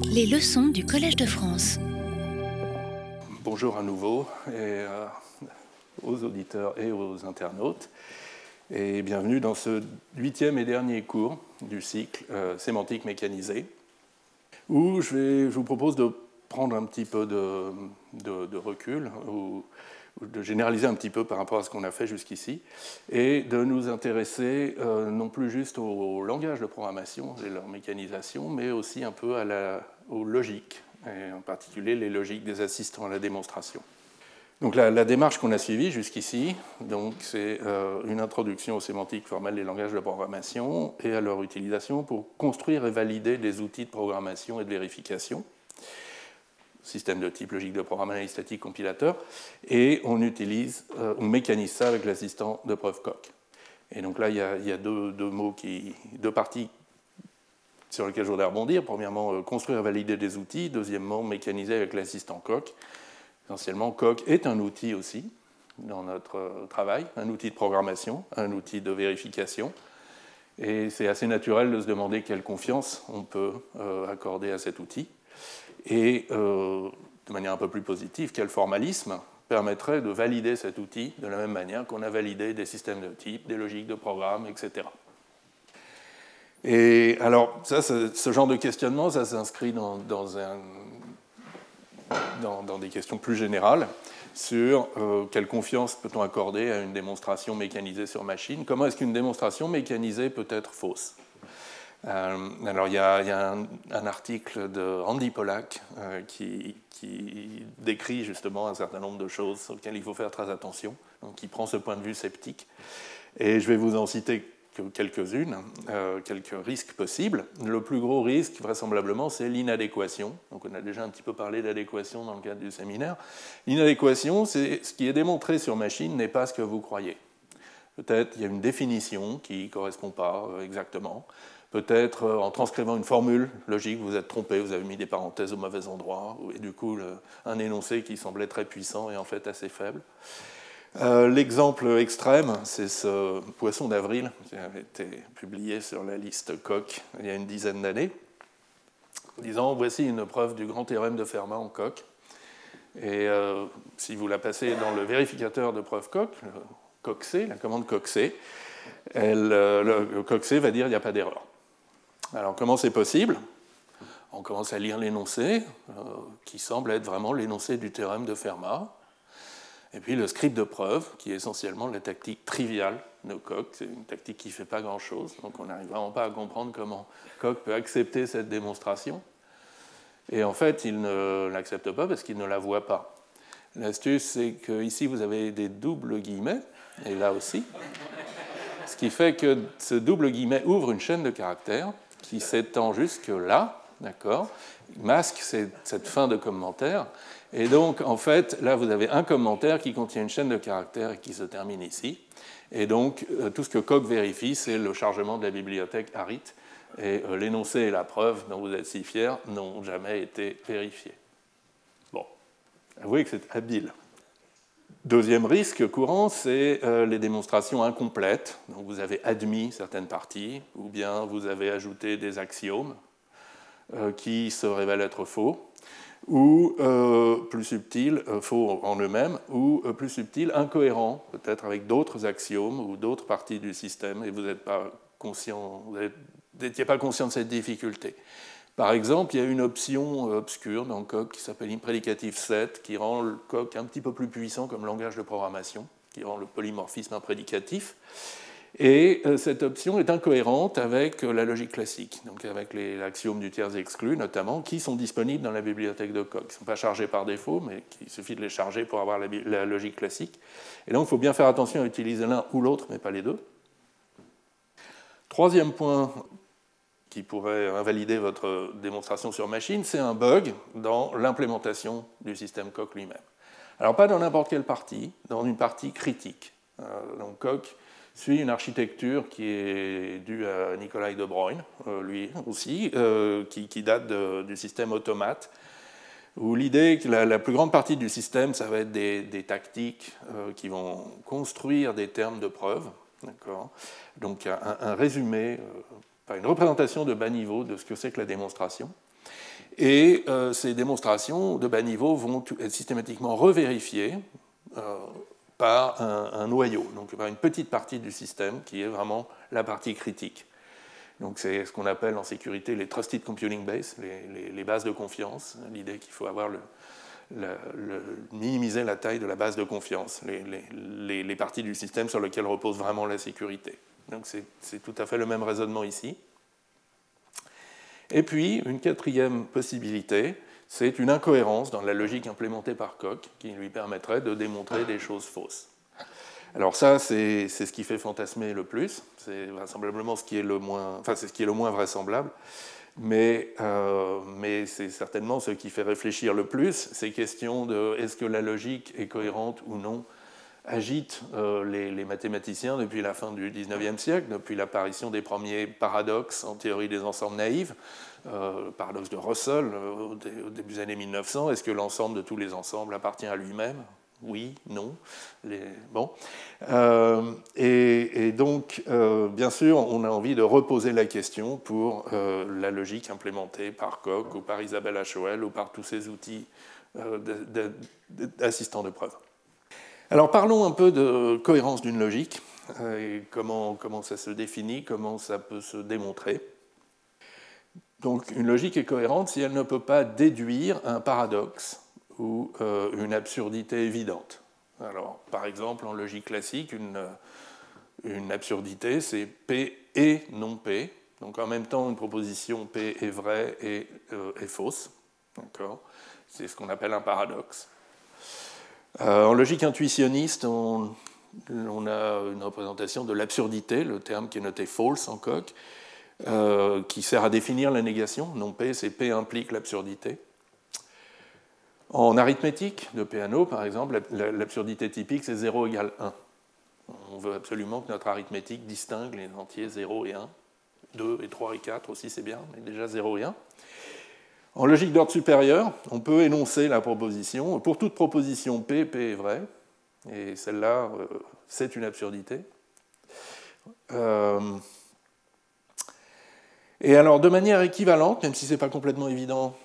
Les leçons du Collège de France. Bonjour à nouveau euh, aux auditeurs et aux internautes. Et bienvenue dans ce huitième et dernier cours du cycle euh, sémantique mécanisée, où je, vous propose de prendre un petit peu de, recul, de généraliser un petit peu par rapport à ce qu'on a fait jusqu'ici, et de nous intéresser euh, non plus juste au langage de programmation et leur mécanisation, mais aussi un peu à la, aux logiques, en particulier les logiques des assistants à la démonstration. Donc la, démarche qu'on a suivie jusqu'ici, c'est euh, une introduction aux sémantiques formelles des langages de programmation et à leur utilisation pour construire et valider des outils de programmation et de vérification, système de type logique de programme analyse statique compilateur, et on utilise, euh, on mécanise ça avec l'assistant de preuve coq. Et donc là, il y a, deux mots qui, deux parties sur lesquelles je voudrais rebondir. Premièrement, euh, construire et valider des outils. Deuxièmement, mécaniser avec l'assistant coq. Essentiellement, Coq est un outil aussi dans notre euh, travail, un outil de programmation, un outil de vérification. Et c'est assez naturel de se demander quelle confiance on peut euh, accorder à cet outil. Et euh, de manière un peu plus positive, quel formalisme permettrait de valider cet outil de la même manière qu'on a validé des systèmes de type, des logiques de programme, etc. Et alors, ça, ce genre de questionnement, ça s'inscrit dans, des questions plus générales sur euh, quelle confiance peut-on accorder à une démonstration mécanisée sur machine? Comment est-ce qu'une démonstration mécanisée peut être fausse? Alors il y a, un, article de Andy Pollack euh, qui, décrit justement un certain nombre de choses sur lesquelles il faut faire très attention, donc qui prend ce point de vue sceptique. Et je vais vous en citer que quelques-unes, euh, quelques risques possibles. Le plus gros risque, vraisemblablement, c'est l'inadéquation. Donc on a déjà un petit peu parlé d'adéquation dans le cadre du séminaire. L'inadéquation, c'est ce qui est démontré sur machine n'est pas ce que vous croyez. Peut-être il y a une définition qui ne correspond pas euh, exactement. Peut-être euh, en transcrivant une formule logique, vous êtes trompé, vous avez mis des parenthèses au mauvais endroit, et du coup un énoncé qui semblait très puissant est en fait assez faible. Euh, L'exemple extrême, c'est ce poisson d'avril qui avait été publié sur la liste Coq il y a une dizaine d'années, disant voici une preuve du grand théorème de Fermat en Coq. Et euh, si vous la passez dans le vérificateur de preuve Coq, le la commande euh, le, COC-C va dire il n'y a pas d'erreur. Alors comment c'est possible? On commence à lire l'énoncé, euh, qui semble être vraiment l'énoncé du théorème de Fermat. Et puis le script de preuve, qui est essentiellement la tactique triviale de Coq. C'est une tactique qui ne fait pas grand-chose, donc on n'arrive vraiment pas à comprendre comment Coq peut accepter cette démonstration. Et en fait, il ne l'accepte pas parce qu'il ne la voit pas. L'astuce, c'est qu'ici, vous avez des doubles guillemets, et là aussi. Ce qui fait que ce double guillemet ouvre une chaîne de caractères qui s'étend jusque là, d'accord Masque cette, cette fin de commentaire. Et donc, en fait, là, vous avez un commentaire qui contient une chaîne de caractères et qui se termine ici. Et donc, euh, tout ce que Coq vérifie, c'est le chargement de la bibliothèque Harit. Et euh, l'énoncé et la preuve dont vous êtes si fiers n'ont jamais été vérifiés. Bon, avouez que c'est habile. Deuxième risque courant, c'est euh, les démonstrations incomplètes. Donc vous avez admis certaines parties, ou bien vous avez ajouté des axiomes euh, qui se révèlent être faux, ou euh, plus subtil, euh, faux en eux-mêmes, ou plus subtil, incohérent, peut-être avec d'autres axiomes ou d'autres parties du système, et vous n'étiez pas conscient de cette difficulté. Par exemple, il y a une option euh, obscure dans Coq qui s'appelle imprédicatif set, qui rend le Coq un petit peu plus puissant comme langage de programmation, qui rend le polymorphisme imprédicatif. Et euh, cette option est incohérente avec euh, la logique classique, donc avec les axiomes du tiers exclu notamment, qui sont disponibles dans la bibliothèque de Coq. Ils ne sont pas chargés par défaut, mais il suffit de les charger pour avoir la logique classique. Et donc il faut bien faire attention à utiliser l'un ou l'autre, mais pas les deux. Troisième point qui pourrait invalider votre démonstration sur machine, c'est un bug dans l'implémentation du système Coq lui-même. Alors pas dans n'importe quelle partie, dans une partie critique. Euh, donc Coq suit une architecture qui est due à Nikolai de Bruyne, euh, lui aussi, euh, qui, date du système automate, où l'idée que la, plus grande partie du système, ça va être des, tactiques qui vont construire des termes de preuve, donc un résumé, pas une représentation de bas niveau de ce que c'est que la démonstration. Et euh, ces démonstrations de bas niveau vont être systématiquement revérifiées euh, par un, noyau, donc par une petite partie du système qui est vraiment la partie critique. Donc c'est ce qu'on appelle en sécurité les trusted computing bases, les, bases de confiance. L'idée qu'il faut avoir le, minimiser la taille de la base de confiance, les, les parties du système sur lesquelles repose vraiment la sécurité. Donc c'est tout à fait le même raisonnement ici. Et puis, une quatrième possibilité, c'est une incohérence dans la logique implémentée par Koch qui lui permettrait de démontrer des choses fausses. Alors ça, c'est ce qui fait fantasmer le plus, c'est vraisemblablement ce qui est le moins, enfin, ce qui est le moins vraisemblable, mais, euh, mais c'est certainement ce qui fait réfléchir le plus, ces questions de est-ce que la logique est cohérente ou non agite euh, les, mathématiciens depuis la fin du XIXe siècle, depuis l'apparition des premiers paradoxes en théorie des ensembles naïfs, euh, paradoxe de Russell euh, au, début des années 1900. Est-ce que l'ensemble de tous les ensembles appartient à lui-même? Oui, non. Bon. Et, et, donc, bien sûr, on a envie de reposer la question pour la logique implémentée par Koch ou par Isabelle H.O.L. ou par tous ces outils d'assistants de preuve. Alors parlons un peu de cohérence d'une logique, euh, comment, ça se définit, comment ça peut se démontrer. Donc une logique est cohérente si elle ne peut pas déduire un paradoxe ou euh, une absurdité évidente. Alors par exemple en logique classique, une, une absurdité c'est P et non P. Donc en même temps une proposition P est vraie et euh, est fausse. C'est ce qu'on appelle un paradoxe. Euh, en logique intuitionniste, on, a une représentation de l'absurdité, le terme qui est noté false en coq, euh, qui sert à définir la négation. Non P, c'est P implique l'absurdité. En arithmétique de Peano, par exemple, l'absurdité typique, c'est 0 égale 1. On veut absolument que notre arithmétique distingue les entiers 0 et 1. 2 et 3 et 4 aussi, c'est bien, mais déjà 0 et 1. En logique d'ordre supérieur, on peut énoncer la proposition. Pour toute proposition P, P est vrai, et celle-là, euh, c'est une absurdité. Euh, et alors, de manière équivalente, même si ce n'est pas complètement évident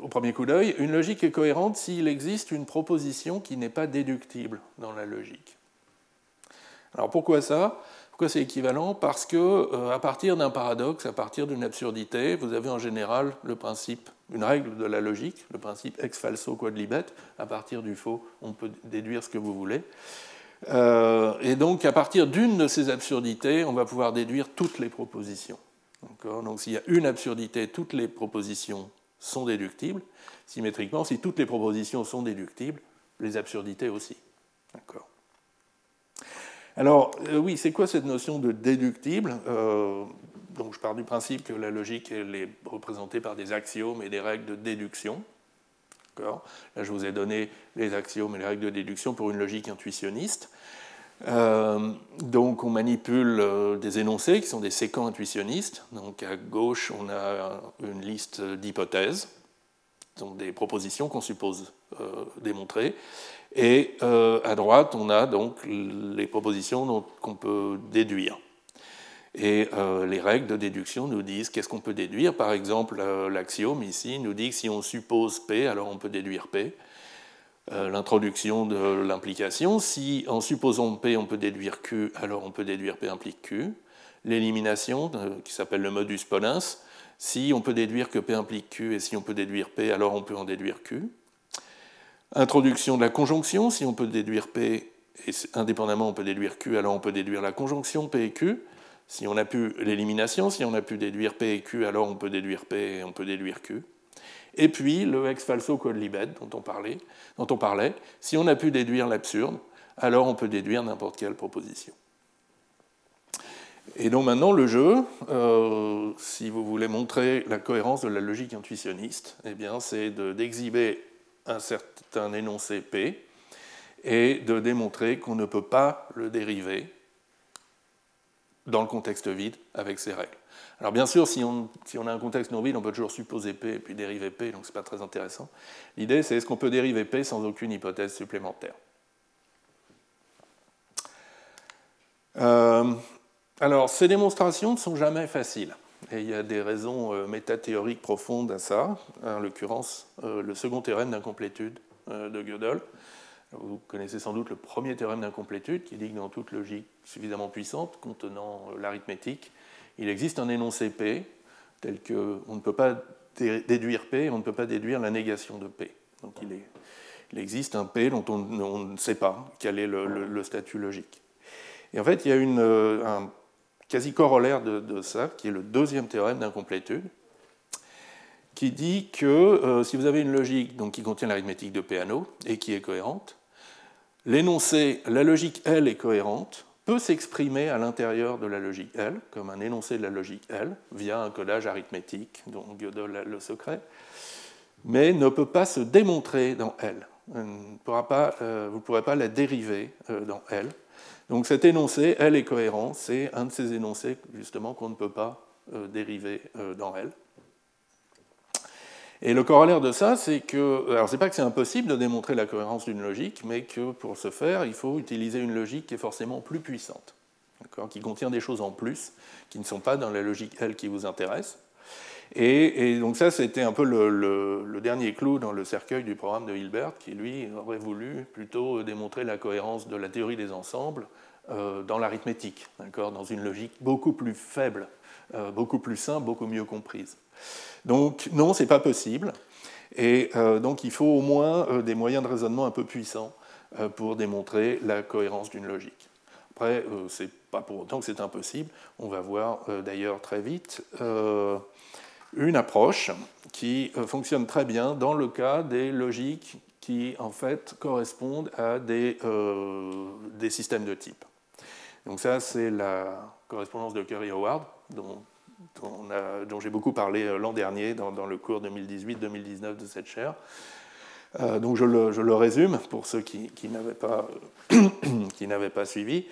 au premier coup d'œil, une logique est cohérente s'il existe une proposition qui n'est pas déductible dans la logique. Alors pourquoi ça? Pourquoi c'est équivalent Parce que euh, à partir d'un paradoxe, à partir d'une absurdité, vous avez en général le principe, une règle de la logique, le principe ex falso quod libet. À partir du faux, on peut déduire ce que vous voulez. Euh, et donc, à partir d'une de ces absurdités, on va pouvoir déduire toutes les propositions. Donc, s'il y a une absurdité, toutes les propositions sont déductibles. Symétriquement, si toutes les propositions sont déductibles, les absurdités aussi. D'accord? Alors, euh, oui, c'est quoi cette notion de déductible euh, je pars du principe que la logique est représentée par des axiomes et des règles de déduction. Là, je vous ai donné les axiomes et les règles de déduction pour une logique intuitionniste. Euh, donc, on manipule des énoncés qui sont des séquents intuitionnistes. Donc, à gauche, on a une liste d'hypothèses, donc des propositions qu'on suppose démontrer. Et euh, à droite, on a donc les propositions qu'on peut déduire. Et euh, les règles de déduction nous disent qu'est-ce qu'on peut déduire. Par exemple, euh, l'axiome ici nous dit que si on suppose P, alors on peut déduire P. L'introduction de l'implication, si en supposant P, on peut déduire Q, alors on peut déduire P implique Q. L'élimination, qui s'appelle le modus ponens, si on peut déduire que P implique Q et si on peut déduire P, alors on peut en déduire Q. Introduction de la conjonction, si on peut déduire P, et indépendamment on peut déduire Q, alors on peut déduire la conjonction P et Q. Si on a pu l'élimination, si on a pu déduire P et Q, alors on peut déduire P et on peut déduire Q. Et puis le ex falso quod libet dont on parlait, dont on parlait si on a pu déduire l'absurde, alors on peut déduire n'importe quelle proposition. Et donc maintenant le jeu, euh, si vous voulez montrer la cohérence de la logique intuitionniste, eh c'est d'exhiber un certain énoncé P et de démontrer qu'on ne peut pas le dériver dans le contexte vide avec ces règles. Alors bien sûr, si on, a un contexte non vide, on peut toujours supposer P et puis dériver P, donc ce n'est pas très intéressant. L'idée, c'est est-ce qu'on peut dériver P sans aucune hypothèse supplémentaire? Euh, Alors, ces démonstrations ne sont jamais faciles. Et il y a des raisons euh, métathéoriques profondes à ça, en l'occurrence euh, le second théorème d'incomplétude de Gödel. Vous connaissez sans doute le premier théorème d'incomplétude qui dit que dans toute logique suffisamment puissante contenant l'arithmétique, il existe un énoncé P tel qu'on ne peut pas déduire P et on ne peut pas déduire la négation de P. Donc il existe un P dont on, ne sait pas quel est le, statut logique. Et en fait, il y a une, un quasi corollaire de, ça, qui est le deuxième théorème d'incomplétude, qui dit que euh, si vous avez une logique donc, qui contient l'arithmétique de Peano et qui est cohérente, l'énoncé, la logique L est cohérente, peut s'exprimer à l'intérieur de la logique L, comme un énoncé de la logique L, via un codage arithmétique dont Gödel le secret, mais ne peut pas se démontrer dans L. Euh, vous ne pourrez pas la dériver euh, dans L. Donc cet énoncé, L est cohérent, c'est un de ces énoncés justement qu'on ne peut pas euh, dériver euh, dans L. Et le corollaire de ça, c'est que, alors c'est pas que c'est impossible de démontrer la cohérence d'une logique, mais que pour ce faire, il faut utiliser une logique qui est forcément plus puissante, qui contient des choses en plus, qui ne sont pas dans la logique L qui vous intéresse. Et, donc ça, c'était un peu le, dernier clou dans le cercueil du programme de Hilbert, qui lui aurait voulu plutôt démontrer la cohérence de la théorie des ensembles euh, dans l'arithmétique, dans une logique beaucoup plus faible, euh, beaucoup plus simple, beaucoup mieux comprise. Donc non, c'est pas possible. Et euh, donc il faut au moins des moyens de raisonnement un peu puissants pour démontrer la cohérence d'une logique. Après, c'est pas pour autant que c'est impossible. On va voir d'ailleurs très vite une approche qui fonctionne très bien dans le cas des logiques qui en fait correspondent à des, des systèmes de type. Donc ça, c'est la correspondance de Curry Howard, dont, dont, j'ai beaucoup parlé euh, l'an dernier dans, le cours 2018-2019 de cette chaire. Euh, donc je le, résume pour ceux qui, qui n'avaient pas, pas, suivi.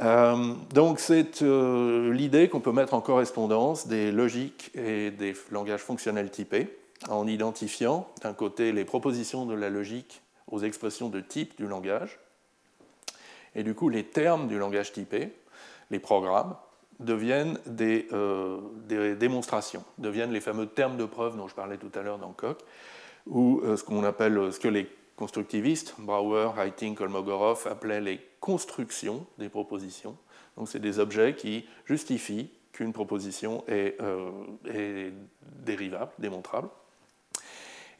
Euh, donc c'est l'idée qu'on peut mettre en correspondance des logiques et des langages fonctionnels typés en identifiant d'un côté les propositions de la logique aux expressions de type du langage et du coup, les termes du langage typé, les programmes, deviennent des, euh, démonstrations, deviennent les fameux termes de preuve dont je parlais tout à l'heure dans Koch, ou euh, ce qu'on appelle, ce que les constructivistes, Brouwer, Heiting, Kolmogorov, appelaient les constructions des propositions. Donc, c'est des objets qui justifient qu'une proposition est, euh, dérivable, démontrable.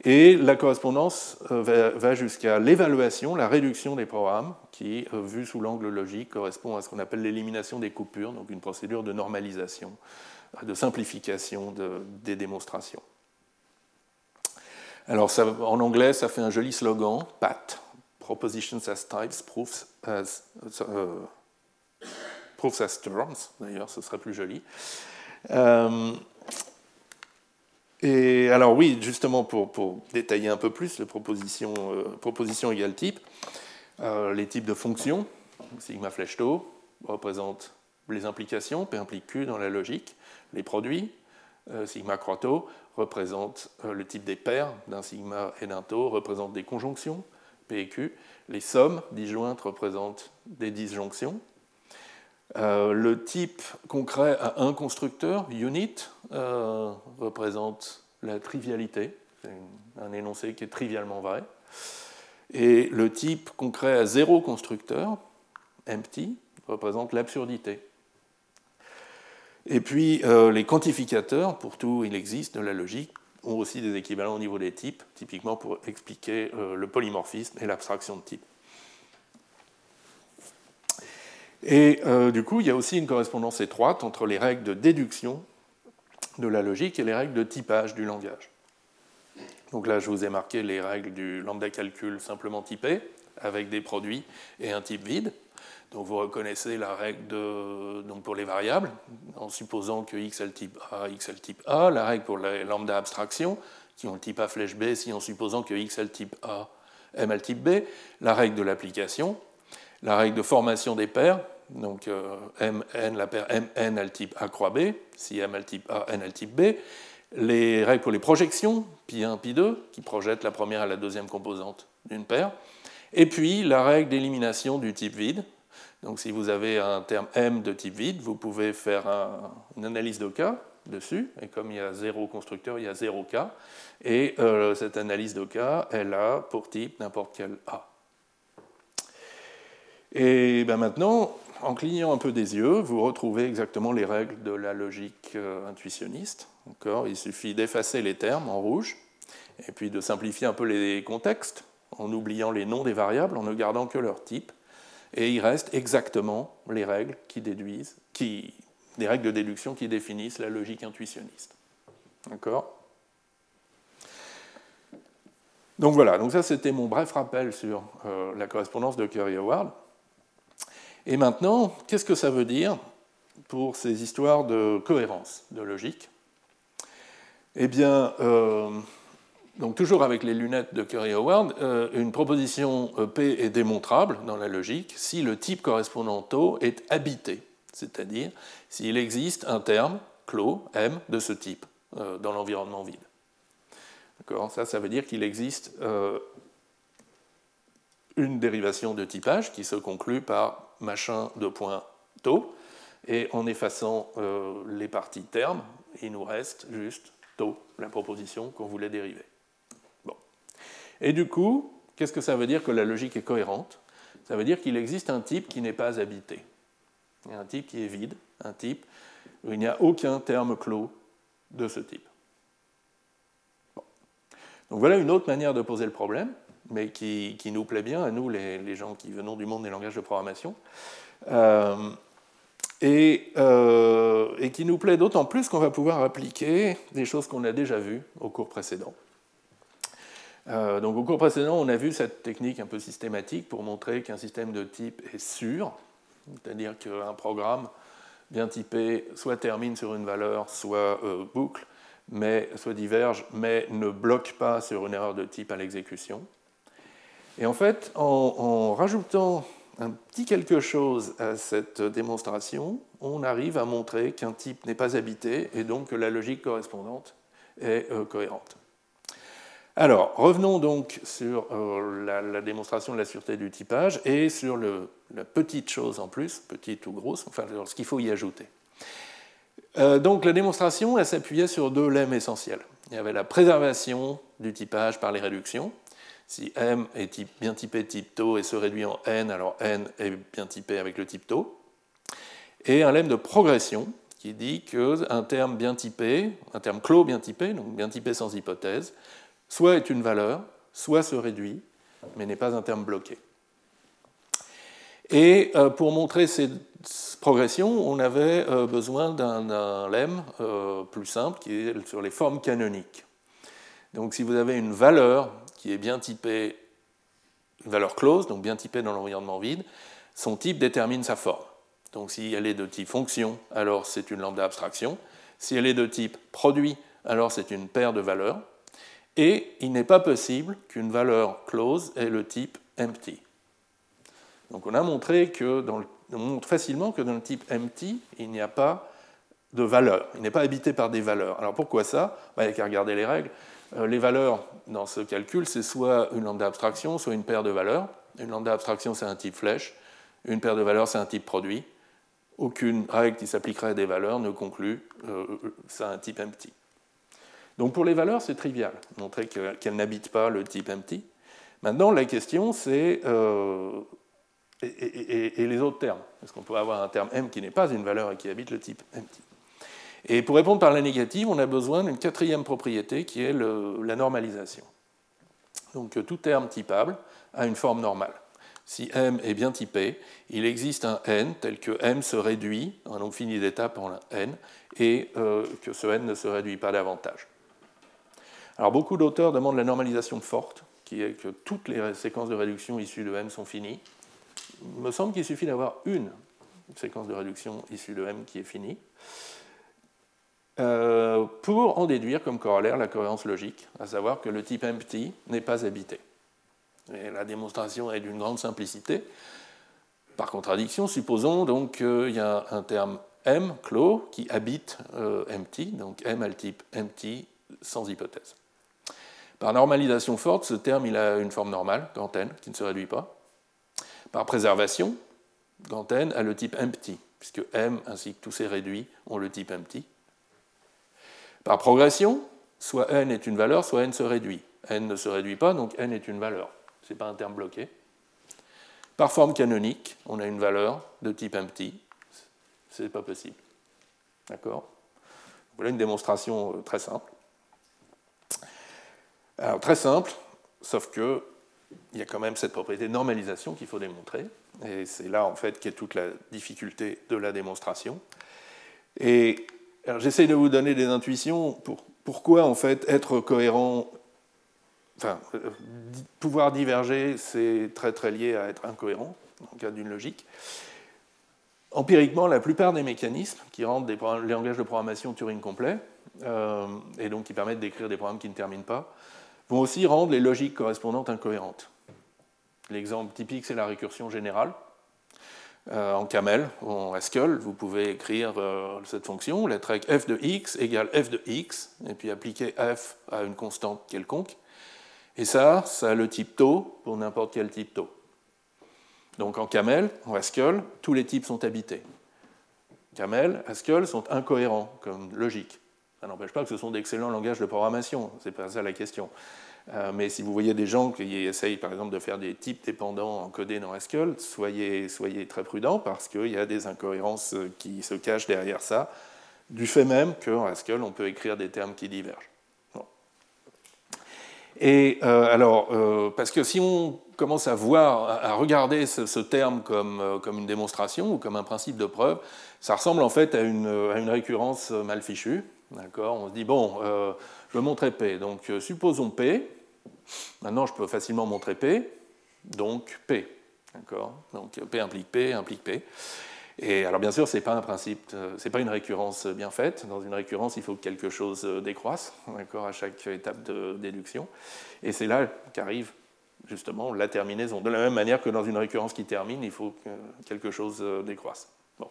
Et la correspondance euh, va jusqu'à l'évaluation, la réduction des programmes, qui, euh, vu sous l'angle logique, correspond à ce qu'on appelle l'élimination des coupures, donc une procédure de normalisation, de simplification des démonstrations. Alors en anglais, ça fait un joli slogan, PAT, Propositions as Types, Proofs as, euh, proofs as Terms, d'ailleurs ce serait plus joli. Et alors oui, justement pour, détailler un peu plus les propositions, euh, égale type, euh, les types de fonctions, sigma flèche tau, représentent les implications, P implique Q dans la logique, les produits, euh, sigma croix tau, représentent le type des paires d'un sigma et d'un tau, représentent des conjonctions, P et Q, les sommes disjointes représentent des disjonctions, euh, le type concret à un constructeur, unit, euh, représente la trivialité, un énoncé qui est trivialement vrai. Et le type concret à zéro constructeur, empty, représente l'absurdité. Et puis euh, les quantificateurs, pour tout il existe de la logique, ont aussi des équivalents au niveau des types, typiquement pour expliquer le polymorphisme et l'abstraction de type. Et euh, du coup, il y a aussi une correspondance étroite entre les règles de déduction de la logique et les règles de typage du langage. Donc là, je vous ai marqué les règles du lambda calcul simplement typé, avec des produits et un type vide. Donc vous reconnaissez la règle de, donc pour les variables, en supposant que x est le type A, x est le type A, la règle pour les lambda abstraction, qui ont le type A flèche B, si en supposant que x est le type A, M est le type B, la règle de l'application, la règle de formation des paires, donc euh, Mn, la paire Mn a le type A croix B, si M a le type A, N a le type B, les règles pour les projections, pi1, pi2, qui projettent la première et la deuxième composante d'une paire, et puis la règle d'élimination du type vide. Donc si vous avez un terme M de type vide, vous pouvez faire une analyse de cas, dessus, et comme il y a zéro constructeur, il y a zéro cas, et euh, cette analyse de cas, elle a pour type n'importe quel A. Et ben maintenant, en clignant un peu des yeux, vous retrouvez exactement les règles de la logique euh, intuitionniste. Il suffit d'effacer les termes en rouge, et puis de simplifier un peu les contextes, en oubliant les noms des variables, en ne gardant que leur type, et il reste exactement les règles qui déduisent, qui, des règles de déduction qui définissent la logique intuitionniste. D'accord? Donc voilà, donc ça c'était mon bref rappel sur euh, la correspondance de Curry-Howard. Et maintenant, qu'est-ce que ça veut dire pour ces histoires de cohérence, de logique? Eh bien, euh, donc toujours avec les lunettes de Curry-Howard, euh, une proposition P est démontrable dans la logique si le type correspondant tau est habité, c'est-à-dire s'il existe un terme clos M de ce type euh, dans l'environnement vide. Ça, ça veut dire qu'il existe euh, une dérivation de typage qui se conclut par machin de point tau, et en effaçant les parties termes, il nous reste juste tau, la proposition qu'on voulait dériver. Et du coup, qu'est-ce que ça veut dire que la logique est cohérente? Ça veut dire qu'il existe un type qui n'est pas habité. Un type qui est vide, un type où il n'y a aucun terme clos de ce type. Donc voilà une autre manière de poser le problème, mais qui, nous plaît bien à nous, les, gens qui venons du monde des langages de programmation, euh, euh, et, qui nous plaît d'autant plus qu'on va pouvoir appliquer des choses qu'on a déjà vues au cours précédent. Euh, donc au cours précédent, on a vu cette technique un peu systématique pour montrer qu'un système de type est sûr, c'est-à-dire qu'un programme bien typé soit termine sur une valeur, soit euh, boucle, mais soit diverge, mais ne bloque pas sur une erreur de type à l'exécution. Et en fait, en, rajoutant un petit quelque chose à cette démonstration, on arrive à montrer qu'un type n'est pas habité et donc que la logique correspondante est euh, cohérente. Alors, revenons donc sur euh, la, démonstration de la sûreté du typage et sur la petite chose en plus, petite ou grosse, enfin ce qu'il faut y ajouter. Euh, donc la démonstration, elle s'appuyait sur deux lemmes essentiels. Il y avait la préservation du typage par les réductions. Si M est bien typé type tau et se réduit en N, alors N est bien typé avec le type tau. Et un lemme de progression qui dit qu'un terme bien typé, un terme clos bien typé, donc bien typé sans hypothèse, soit est une valeur, soit se réduit, mais n'est pas un terme bloqué. Et euh, pour montrer ces progressions, on avait euh, besoin d'un lemme euh, plus simple qui est sur les formes canoniques. Donc si vous avez une valeur qui est bien typée, une valeur close, donc bien typée dans l'environnement vide, son type détermine sa forme. Donc si elle est de type fonction, alors c'est une lambda abstraction. Si elle est de type produit, alors c'est une paire de valeurs. Et il n'est pas possible qu'une valeur close ait le type empty. Donc on a montré que on montre facilement que dans le type empty, il n'y a pas de valeur. Il n'est pas habité par des valeurs. Alors pourquoi ça? Bah, Il n'y a qu'à regarder les règles. Euh, les valeurs dans ce calcul, c'est soit une lambda abstraction, soit une paire de valeurs. Une lambda abstraction, c'est un type flèche. Une paire de valeurs, c'est un type produit. Aucune règle qui s'appliquerait à des valeurs ne conclut euh, c'est un type empty. Donc pour les valeurs, c'est trivial, montrer qu'elles n'habitent pas le type empty. Maintenant, la question, c'est euh, et, les autres termes. Est-ce qu'on pourrait avoir un terme m qui n'est pas une valeur et qui habite le type empty Et pour répondre par la négative, on a besoin d'une quatrième propriété qui est la normalisation. Donc tout terme typable a une forme normale. Si m est bien typé, il existe un n tel que m se réduit, un nombre fini d'étapes en n, et euh, que ce n ne se réduit pas davantage. Alors beaucoup d'auteurs demandent la normalisation forte, qui est que toutes les séquences de réduction issues de M sont finies. Il me semble qu'il suffit d'avoir une séquence de réduction issue de M qui est finie, euh, pour en déduire comme corollaire la cohérence logique, à savoir que le type empty n'est pas habité. La démonstration est d'une grande simplicité. Par contradiction, supposons donc qu'il y a un terme M clos qui habite euh, empty, donc M a le type empty sans hypothèse. Par normalisation forte, ce terme il a une forme normale, N, qui ne se réduit pas. Par préservation, N a le type empty, puisque M ainsi que tous ses réduits ont le type empty. Par progression, soit n est une valeur, soit n se réduit. n ne se réduit pas, donc n est une valeur. Ce n'est pas un terme bloqué. Par forme canonique, on a une valeur de type empty. Ce n'est pas possible. D'accord? Voilà une démonstration euh, très simple. Très simple, sauf que il y a quand même cette propriété de normalisation qu'il faut démontrer. Et c'est là, en fait, qu'est toute la difficulté de la démonstration. Et j'essaie de vous donner des intuitions pour pourquoi, en fait, être cohérent, enfin, euh, pouvoir diverger, c'est très, très lié à être incohérent, dans le cas d'une logique. Empiriquement, la plupart des mécanismes qui rendent les langages de programmation Turing complets, euh, et donc qui permettent d'écrire des programmes qui ne terminent pas, vont aussi rendre les logiques correspondantes incohérentes. L'exemple typique, c'est la récursion générale. Euh, en camel, en Haskell, vous pouvez écrire euh, cette fonction, lettre f de x égale f de x, et puis appliquer f à une constante quelconque. Et ça, ça a le type taux pour n'importe quel type taux. Donc en camel, en Haskell, tous les types sont habités. Camel, Haskell sont incohérents comme logique. Ça n'empêche pas que ce sont d'excellents langages de programmation, c'est pas ça la question. Euh, mais si vous voyez des gens qui essayent par exemple de faire des types dépendants encodés dans Haskell, soyez, soyez très prudents parce qu'il y a des incohérences qui se cachent derrière ça, du fait même qu'en Haskell on peut écrire des termes qui divergent. Et euh, alors, euh, parce que si on commence à voir, à regarder ce, terme comme, comme, une démonstration ou comme un principe de preuve, ça ressemble en fait à une, à une récurrence mal fichue. D'accord On se dit, bon, euh, je veux P. Donc, euh, supposons P. Maintenant, je peux facilement montrer P. Donc, P. D'accord Donc, P implique P, implique P. Et alors, bien sûr, ce n'est pas un principe, euh, c'est pas une récurrence bien faite. Dans une récurrence, il faut que quelque chose décroisse, d'accord, à chaque étape de déduction. Et c'est là qu'arrive justement la terminaison. De la même manière que dans une récurrence qui termine, il faut que quelque chose décroisse. Bon.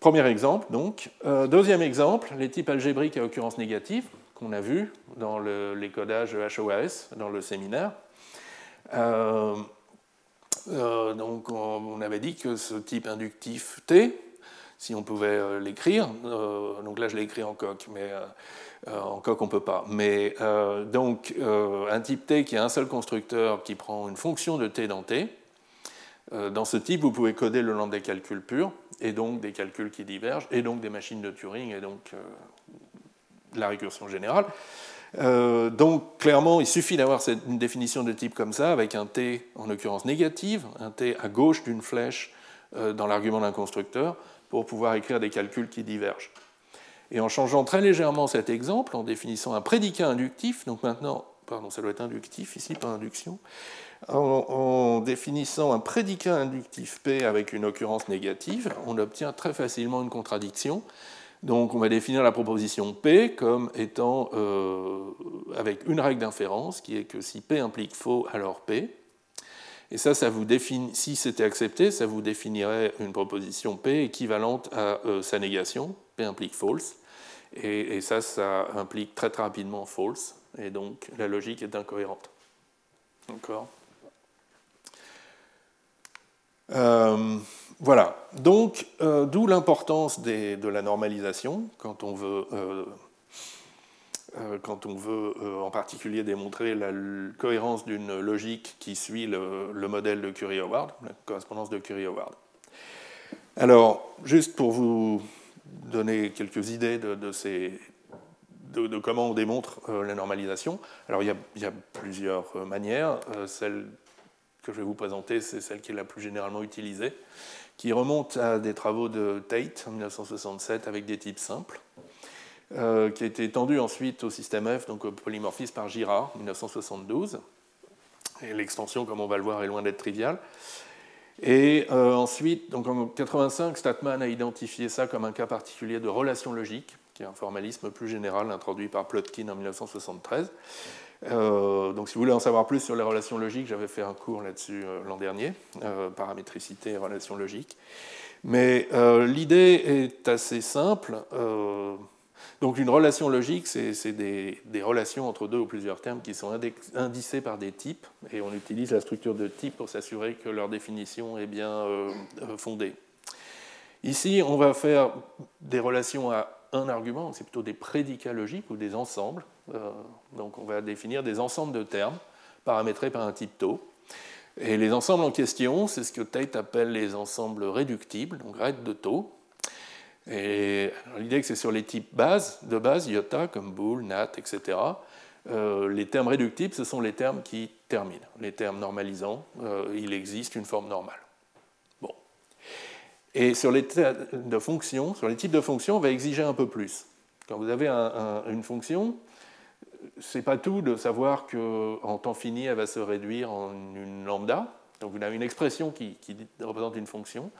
Premier exemple, donc. Euh, deuxième exemple, les types algébriques à occurrence négative, qu'on a vu dans les codages HOAS, dans le séminaire. Euh, euh, donc, on avait dit que ce type inductif T, si on pouvait l'écrire, donc là je l'ai écrit en coq, mais en coq on ne peut pas. Mais donc, un type T qui a un seul constructeur qui prend une fonction de T dans T, dans ce type, vous pouvez coder le long des calculs purs et donc des calculs qui divergent, et donc des machines de Turing, et donc euh, la récursion générale. Euh, donc clairement, il suffit d'avoir une définition de type comme ça, avec un t en l'occurrence négative, un t à gauche d'une flèche euh, dans l'argument d'un constructeur, pour pouvoir écrire des calculs qui divergent. Et en changeant très légèrement cet exemple, en définissant un prédicat inductif, donc maintenant, pardon, ça doit être inductif ici, pas induction, en, définissant un prédicat inductif P avec une occurrence négative, on obtient très facilement une contradiction. Donc on va définir la proposition P comme étant euh, avec une règle d'inférence qui est que si P implique faux, alors P. Et ça, vous si c'était accepté, ça vous définirait une proposition P équivalente à euh, sa négation, P implique false. Et, et, ça, ça implique très, très rapidement false. Et donc la logique est incohérente. D'accord euh, voilà, donc euh, d'où l'importance de la normalisation quand on veut, euh, quand on veut en particulier démontrer la cohérence d'une logique qui suit le, modèle de Curie-Howard, la correspondance de Curie-Howard. Alors, juste pour vous donner quelques idées de, comment on démontre la normalisation. Alors, il y a, il y a plusieurs manières. celle que je vais vous présenter, c'est celle qui est la plus généralement utilisée, qui remonte à des travaux de Tate en 1967 avec des types simples, euh, qui a été étendu ensuite au système F, donc au polymorphisme par Girard en 1972. Et l'extension, comme on va le voir, est loin d'être triviale. Et euh, ensuite, donc en 85, Statman a identifié ça comme un cas particulier de relation logique, qui est un formalisme plus général introduit par Plotkin en 1973. Euh, donc si vous voulez en savoir plus sur les relations logiques, j'avais fait un cours là-dessus euh, l'an dernier, euh, paramétricité et relations logiques. Mais l'idée est assez simple. donc une relation logique, c'est des, des, relations entre deux ou plusieurs termes qui sont indicés par des types, et on utilise la structure de type pour s'assurer que leur définition est bien fondée. Ici, on va faire des relations à un argument, c'est plutôt des prédicats logiques ou des ensembles. Euh, donc on va définir des ensembles de termes paramétrés par un type taux. Et les ensembles en question, c'est ce que Tate appelle les ensembles réductibles, donc RED de taux. Et l'idée que c'est sur les types base, de base, iota, comme bool, nat, etc. Euh, les termes réductibles, ce sont les termes qui terminent. Les termes normalisants, euh, il existe une forme normale. Bon. Et sur les, de sur les types de fonctions, on va exiger un peu plus. Quand vous avez une fonction, c'est pas tout de savoir qu'en temps fini, elle va se réduire en une lambda. Donc vous avez une expression qui, représente une fonction.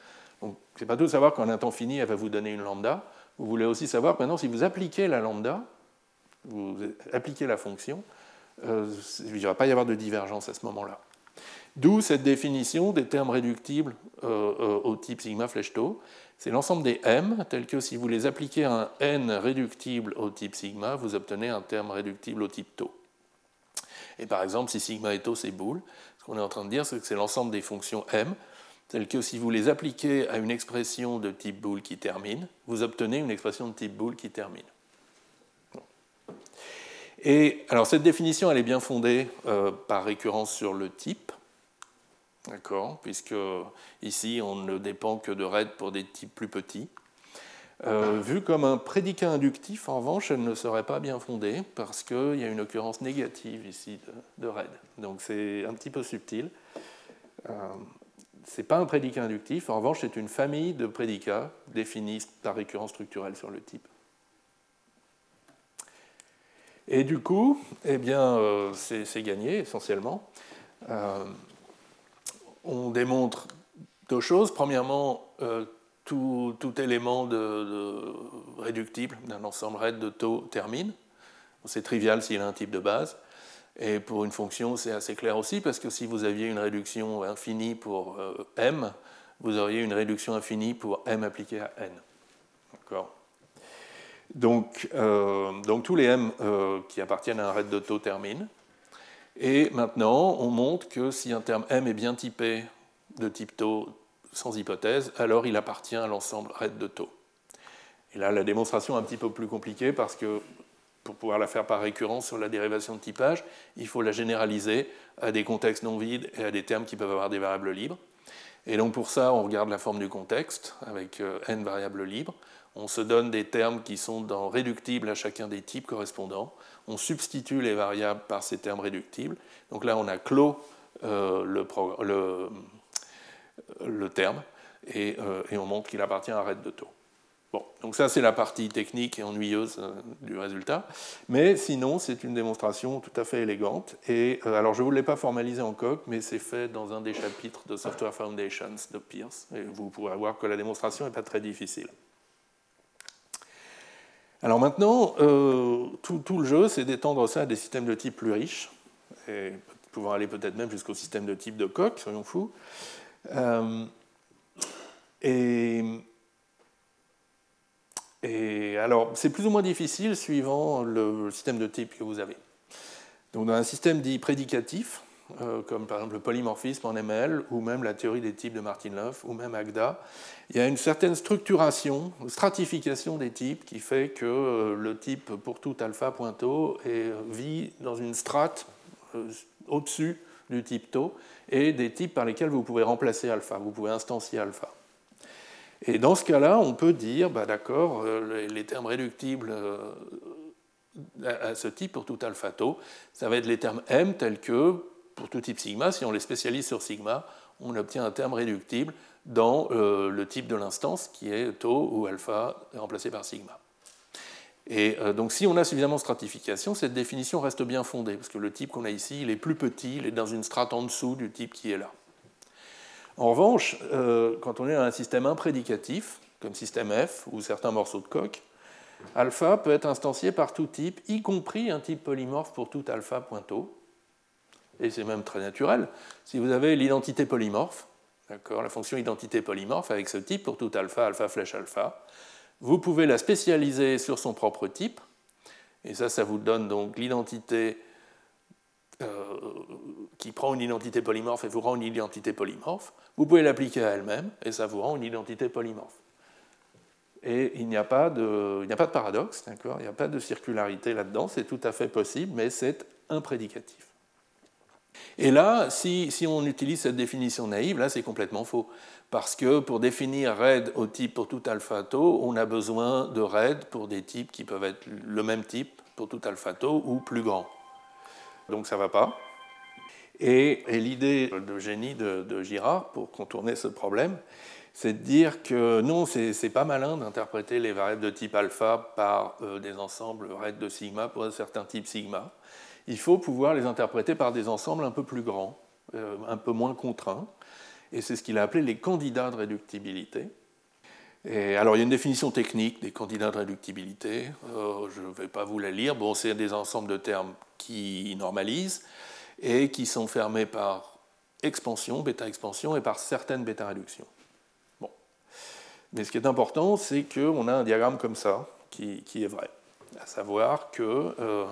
Donc c'est pas tout de savoir qu'en un temps fini, elle va vous donner une lambda. Vous voulez aussi savoir maintenant, si vous appliquez la lambda, vous appliquez la fonction, euh, il ne va pas y avoir de divergence à ce moment-là. D'où cette définition des termes réductibles euh, euh, au type sigma flèche tau. C'est l'ensemble des m, tels que si vous les appliquez à un n réductible au type sigma, vous obtenez un terme réductible au type tau. Et par exemple, si sigma et tau c'est boule, ce qu'on est en train de dire, c'est que c'est l'ensemble des fonctions m, telles que si vous les appliquez à une expression de type boule qui termine, vous obtenez une expression de type boule qui termine. Et alors cette définition, elle est bien fondée euh, par récurrence sur le type. D'accord Puisque ici, on ne dépend que de RED pour des types plus petits. Euh, vu comme un prédicat inductif, en revanche, elle ne serait pas bien fondée parce qu'il y a une occurrence négative ici de, RED. Donc c'est un petit peu subtil. Euh, ce n'est pas un prédicat inductif, en revanche, c'est une famille de prédicats définis par récurrence structurelle sur le type. Et du coup, eh bien, euh, c'est gagné essentiellement. On démontre deux choses. Premièrement, euh, tout, élément réductible d'un ensemble RED de taux termine. C'est trivial s'il a un type de base. Et pour une fonction, c'est assez clair aussi, parce que si vous aviez une réduction infinie pour euh, m, vous auriez une réduction infinie pour m appliqué à n. D'accord donc, euh, tous les m qui appartiennent à un RED de taux terminent. Et maintenant, on montre que si un terme M est bien typé de type taux sans hypothèse, alors il appartient à l'ensemble RED de taux. Et là, la démonstration est un petit peu plus compliquée parce que pour pouvoir la faire par récurrence sur la dérivation de typage, il faut la généraliser à des contextes non vides et à des termes qui peuvent avoir des variables libres. Et donc pour ça, on regarde la forme du contexte avec euh, n variables libres. On se donne des termes qui sont réductibles à chacun des types correspondants on substitue les variables par ces termes réductibles. Donc là, on a clos euh, le, terme euh, et, on montre qu'il appartient à RED de taux. Bon, donc ça c'est la partie technique et ennuyeuse euh, du résultat, mais sinon c'est une démonstration tout à fait élégante. Et alors je ne vous l'ai pas formalisé en coq, mais c'est fait dans un des chapitres de Software Foundations de Pierce, et vous pourrez voir que la démonstration n'est pas très difficile. Alors maintenant, euh, tout, le jeu, c'est d'étendre ça à des systèmes de type plus riches, et pouvoir aller peut-être même jusqu'au système de type de coq, soyons fous. Euh, et, et, alors, c'est plus ou moins difficile suivant le système de type que vous avez. Donc, dans un système dit prédicatif, euh, comme par exemple le polymorphisme en ML, ou même la théorie des types de Martin Löf, ou même Agda, il y a une certaine structuration, stratification des types qui fait que euh, le type pour tout alpha point tau vit dans une strate euh, au-dessus du type tau et des types par lesquels vous pouvez remplacer alpha, vous pouvez instancier alpha. Et dans ce cas-là, on peut dire, bah, d'accord, les termes réductibles à ce type pour tout alpha tau, ça va être les termes m tels que pour tout type sigma, si on les spécialise sur sigma, on obtient un terme réductible dans euh, le type de l'instance qui est tau ou alpha remplacé par sigma. Et euh, donc si on a suffisamment de stratification, cette définition reste bien fondée, parce que le type qu'on a ici, il est plus petit, il est dans une strate en dessous du type qui est là. En revanche, euh, quand on est dans un système imprédicatif, comme système F ou certains morceaux de coque, alpha peut être instancié par tout type, y compris un type polymorphe pour tout alpha et c'est même très naturel, si vous avez l'identité polymorphe, la fonction identité polymorphe avec ce type pour tout alpha, alpha flèche alpha, vous pouvez la spécialiser sur son propre type, et ça, ça vous donne donc l'identité euh, qui prend une identité polymorphe et vous rend une identité polymorphe. Vous pouvez l'appliquer à elle-même, et ça vous rend une identité polymorphe. Et il n'y a, a pas de paradoxe, il n'y a pas de circularité là-dedans, c'est tout à fait possible, mais c'est imprédicatif. Et là, si, on utilise cette définition naïve, là c'est complètement faux. Parce que pour définir RAID au type pour tout alpha tau, on a besoin de RAID pour des types qui peuvent être le même type pour tout alpha tau ou plus grand. Donc ça ne va pas. Et, l'idée de génie de, Girard pour contourner ce problème, c'est de dire que non, c'est pas malin d'interpréter les variables de type alpha par euh, des ensembles RAID de sigma pour un certain type sigma. Il faut pouvoir les interpréter par des ensembles un peu plus grands, euh, un peu moins contraints. Et c'est ce qu'il a appelé les candidats de réductibilité. Et alors, il y a une définition technique des candidats de réductibilité. Euh, je ne vais pas vous la lire. Bon, c'est des ensembles de termes qui normalisent et qui sont fermés par expansion, bêta-expansion, et par certaines bêta-réductions. Bon. Mais ce qui est important, c'est qu'on a un diagramme comme ça, qui, est vrai. À savoir que euh,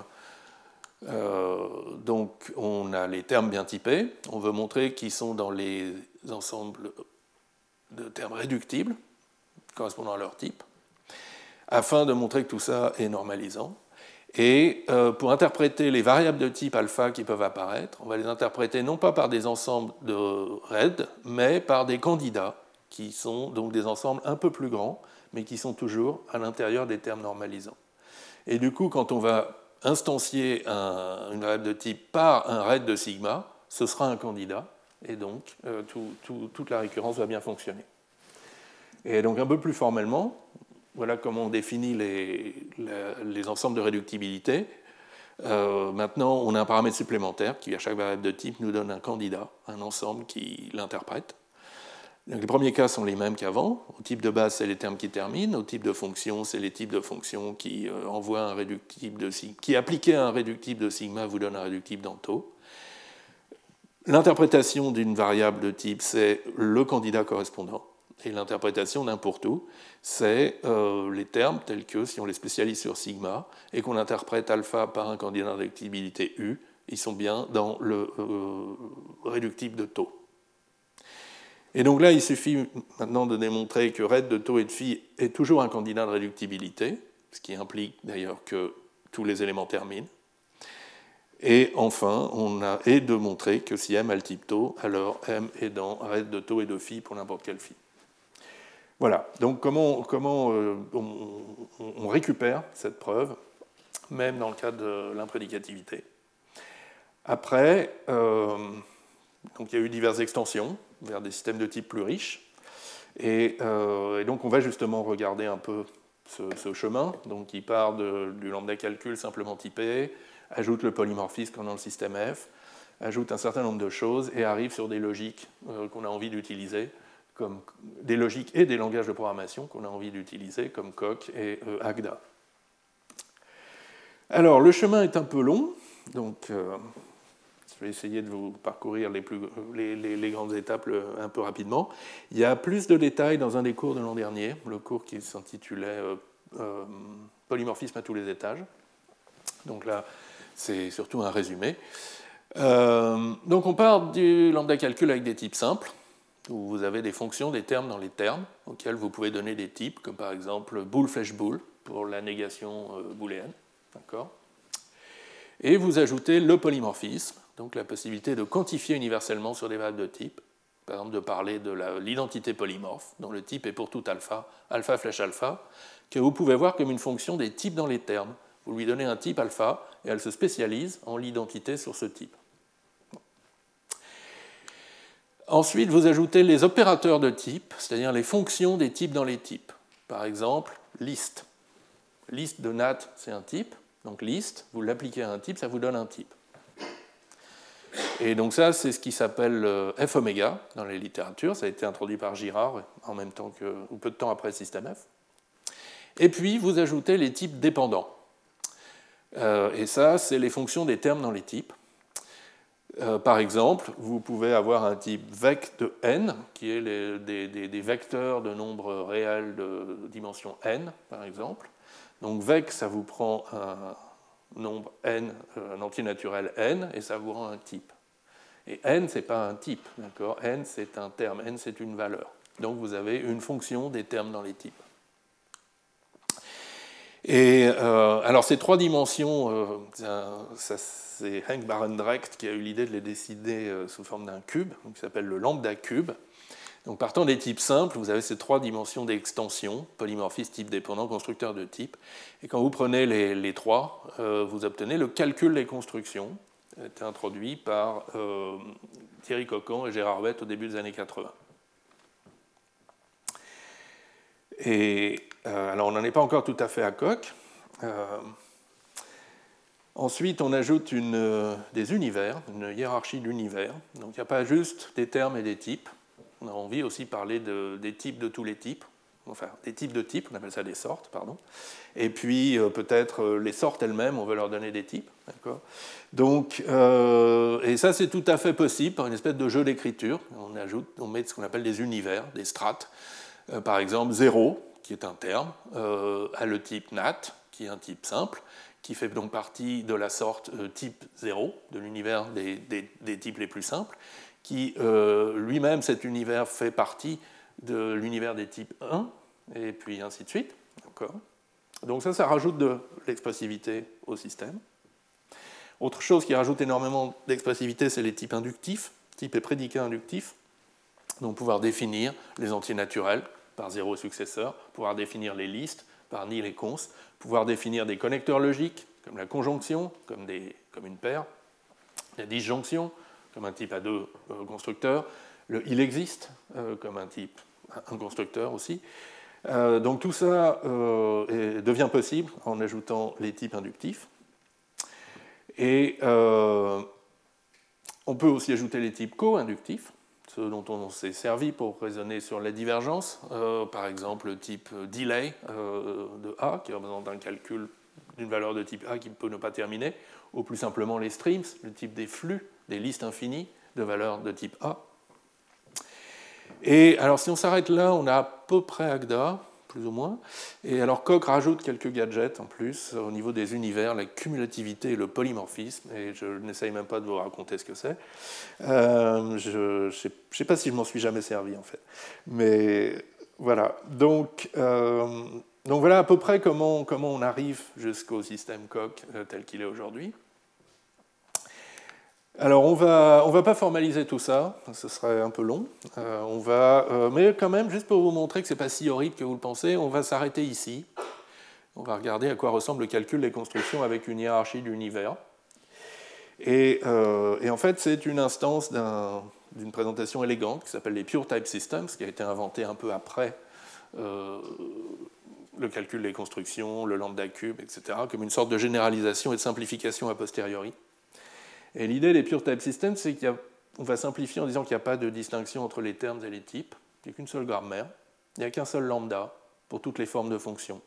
euh, donc on a les termes bien typés, on veut montrer qu'ils sont dans les ensembles de termes réductibles, correspondant à leur type, afin de montrer que tout ça est normalisant. Et euh, pour interpréter les variables de type alpha qui peuvent apparaître, on va les interpréter non pas par des ensembles de RAID, mais par des candidats, qui sont donc des ensembles un peu plus grands, mais qui sont toujours à l'intérieur des termes normalisants. Et du coup, quand on va instancier une variable de type par un RAID de sigma, ce sera un candidat, et donc euh, toute la récurrence va bien fonctionner. Et donc un peu plus formellement, voilà comment on définit les, ensembles de réductibilité. Euh, maintenant, on a un paramètre supplémentaire qui, à chaque variable de type, nous donne un candidat, un ensemble qui l'interprète. Les premiers cas sont les mêmes qu'avant. Au type de base, c'est les termes qui terminent. Au type de fonction, c'est les types de fonctions qui euh, envoient un réductible de sigma, qui un réductible de sigma vous donne un réductible d'anto. L'interprétation d'une variable de type, c'est le candidat correspondant. Et l'interprétation d'un pour tout, c'est euh, les termes tels que, si on les spécialise sur sigma, et qu'on interprète alpha par un candidat de réductibilité U, ils sont bien dans le euh, réductible de taux. Et donc là, il suffit maintenant de démontrer que RED de taux et de phi est toujours un candidat de réductibilité, ce qui implique d'ailleurs que tous les éléments terminent. Et enfin, on a et de montrer que si M a le type taux, alors M est dans RED de taux et de phi pour n'importe quel phi. Voilà, donc comment, euh, on, récupère cette preuve, même dans le cas de l'imprédicativité. Après, euh, donc il y a eu diverses extensions vers des systèmes de type plus riches, et, euh, donc on va justement regarder un peu ce, chemin, donc qui part du lambda calcul simplement typé, ajoute le polymorphisme dans le système F, ajoute un certain nombre de choses et arrive sur des logiques qu'on a envie d'utiliser comme des logiques et des langages de programmation qu'on a envie d'utiliser, comme Coq et euh, Agda. Alors, le chemin est un peu long, donc euh, je vais essayer de vous parcourir les, plus, les, grandes étapes un peu rapidement. Il y a plus de détails dans un des cours de l'an dernier, le cours qui s'intitulait euh, Polymorphisme à tous les étages. Donc là, c'est surtout un résumé. donc on part du lambda calcul avec des types simples où vous avez des fonctions, des termes dans les termes, auxquels vous pouvez donner des types, comme par exemple boule flèche boule pour la négation euh, booléenne. Et vous ajoutez le polymorphisme, donc la possibilité de quantifier universellement sur des variables de type, par exemple de parler de l'identité polymorphe, dont le type est pour tout alpha, alpha flèche alpha, que vous pouvez voir comme une fonction des types dans les termes. Vous lui donnez un type alpha et elle se spécialise en l'identité sur ce type. Ensuite, vous ajoutez les opérateurs de type, c'est-à-dire les fonctions des types dans les types. Par exemple, liste. Liste de NAT, c'est un type. Donc liste, vous l'appliquez à un type, ça vous donne un type. Et donc ça, c'est ce qui s'appelle euh, F oméga dans les littératures. Ça a été introduit par Girard en même temps que, ou peu de temps après système F. Et puis, vous ajoutez les types dépendants. Euh, et ça, c'est les fonctions des termes dans les types. Euh, par exemple, vous pouvez avoir un type vec de n, qui est des, vecteurs de nombres réels de dimension n, par exemple. Donc vec, ça vous prend un nombre n, euh, un entier naturel n, et ça vous rend un type. Et n, ce n'est pas un type, d'accord? N, c'est un terme, n, c'est une valeur. Donc vous avez une fonction des termes dans les types. Et alors ces trois dimensions, c'est Hank Barendrecht qui a eu l'idée de les décider sous forme d'un cube, qui s'appelle le lambda cube. Donc partant des types simples, vous avez ces trois dimensions d'extension, polymorphisme, type dépendant, constructeur de type. Et quand vous prenez les, trois, euh, vous obtenez le calcul des constructions, été introduit par euh, Thierry Cocan et Gérard Bett au début des années 80. Et euh, alors on n'en est pas encore tout à fait à coq. ensuite, on ajoute des univers, une hiérarchie d'univers. Donc il n'y a pas juste des termes et des types on a envie aussi de parler des types de tous les types, enfin des types de types, on appelle ça des sortes, pardon. Et puis euh, peut-être euh, les sortes elles-mêmes, on veut leur donner des types. Donc, euh, et ça c'est tout à fait possible par une espèce de jeu d'écriture. On ajoute, on met ce qu'on appelle des univers, des strates. par exemple, 0, qui est un terme, a le type nat, qui est un type simple, qui fait donc partie de la sorte type 0, de l'univers des types les plus simples qui euh, lui-même, cet univers, fait partie de l'univers des types 1, et puis ainsi de suite. Donc ça, ça rajoute de l'expressivité au système. Autre chose qui rajoute énormément d'expressivité, c'est les types inductifs, type et prédicat inductifs. Donc pouvoir définir les entiers naturels par zéro successeur, pouvoir définir les listes par ni les cons, pouvoir définir des connecteurs logiques, comme la conjonction, comme une paire, la disjonction, comme un type à deux euh, constructeurs. Le il existe euh, comme un type, un constructeur aussi. Euh, donc tout ça devient possible en ajoutant les types inductifs. Et on peut aussi ajouter les types co-inductifs, ceux dont on s'est servi pour raisonner sur la divergence. par exemple, le type delay de A, qui représente un calcul d'une valeur de type A qui peut ne pas terminer, ou plus simplement les streams, le type des flux des listes infinies de valeurs de type A. Et alors si on s'arrête là, on a à peu près Agda, plus ou moins. Et alors Koch rajoute quelques gadgets en plus au niveau des univers, la cumulativité et le polymorphisme, et je n'essaye même pas de vous raconter ce que c'est. Euh, je ne sais, pas si je m'en suis jamais servi en fait. Mais voilà, donc, euh, voilà à peu près comment, comment on arrive jusqu'au système Koch euh, tel qu'il est aujourd'hui. Alors on va, on va pas formaliser tout ça, ce serait un peu long. Euh, on va, euh, mais quand même, juste pour vous montrer que ce n'est pas si horrible que vous le pensez, on va s'arrêter ici. On va regarder à quoi ressemble le calcul des constructions avec une hiérarchie d'univers. Et, euh, et, en fait, c'est une instance d'une présentation élégante qui s'appelle les Pure Type Systems, qui a été inventée un peu après le calcul des constructions, le lambda cube, etc., comme une sorte de généralisation et de simplification a posteriori. Et l'idée des pure type systems, c'est qu'on va simplifier en disant qu'il n'y a pas de distinction entre les termes et les types, il n'y a qu'une seule grammaire, il n'y a qu'un seul lambda pour toutes les formes de fonctions.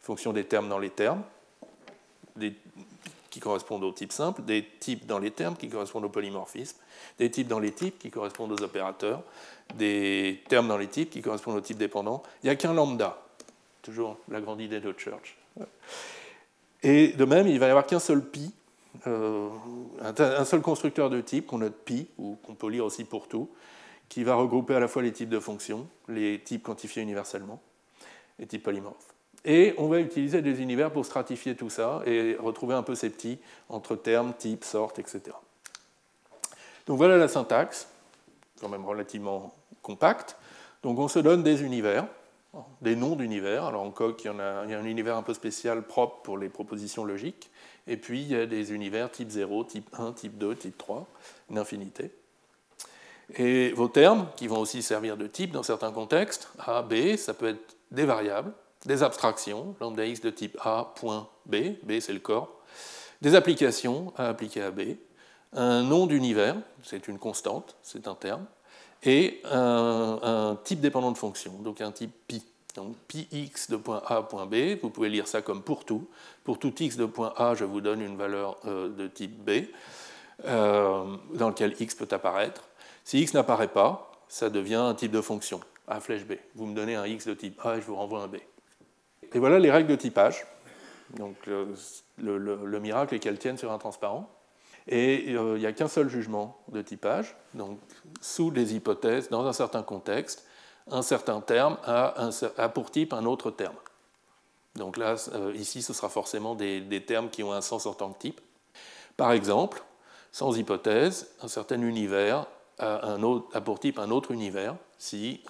Fonctions des termes dans les termes, qui correspondent aux types simples, des types dans les termes qui correspondent au polymorphisme, des types dans les types qui correspondent aux opérateurs, des termes dans les types qui correspondent aux types dépendants. Il n'y a qu'un lambda, toujours la grande idée de Church. Et de même, il va y avoir qu'un seul pi un seul constructeur de type qu'on note pi, ou qu'on peut lire aussi pour tout, qui va regrouper à la fois les types de fonctions, les types quantifiés universellement, les types polymorphes. Et on va utiliser des univers pour stratifier tout ça et retrouver un peu ces petits entre termes, types, sortes, etc. Donc voilà la syntaxe, quand même relativement compacte. Donc on se donne des univers, des noms d'univers. Alors en Coq, il y a un univers un peu spécial propre pour les propositions logiques. Et puis, il y a des univers type 0, type 1, type 2, type 3, une infinité. Et vos termes, qui vont aussi servir de type dans certains contextes, A, B, ça peut être des variables, des abstractions, lambda x de type A, point B, B c'est le corps, des applications à appliquer à B, un nom d'univers, c'est une constante, c'est un terme, et un, un, type dépendant de fonction, donc un type pi. Donc x de point A, point B, vous pouvez lire ça comme pour tout. Pour tout x de point A, je vous donne une valeur euh, de type B, euh, dans lequel x peut apparaître. Si x n'apparaît pas, ça devient un type de fonction, A flèche B. Vous me donnez un x de type A et je vous renvoie un B. Et voilà les règles de typage. Donc le, miracle est qu'elles tiennent sur un transparent. Et euh, il n'y a qu'un seul jugement de typage. Donc sous des hypothèses, dans un certain contexte, un certain terme a, pour type un autre terme. Donc là, ici, ce sera forcément des, termes qui ont un sens en tant que type. Par exemple, sans hypothèse, un certain univers a, pour type un autre univers si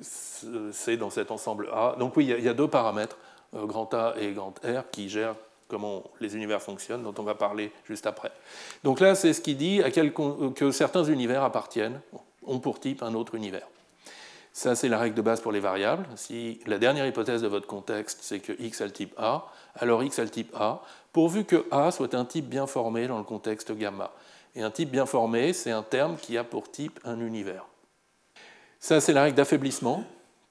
c'est dans cet ensemble A. Donc oui, il y a deux paramètres, grand A et grand R, qui gèrent comment les univers fonctionnent, dont on va parler juste après. Donc là, c'est ce qui dit à que certains univers appartiennent, ont pour type un autre univers. Ça, c'est la règle de base pour les variables. Si la dernière hypothèse de votre contexte, c'est que x a le type A, alors x a le type A, pourvu que A soit un type bien formé dans le contexte gamma. Et un type bien formé, c'est un terme qui a pour type un univers. Ça, c'est la règle d'affaiblissement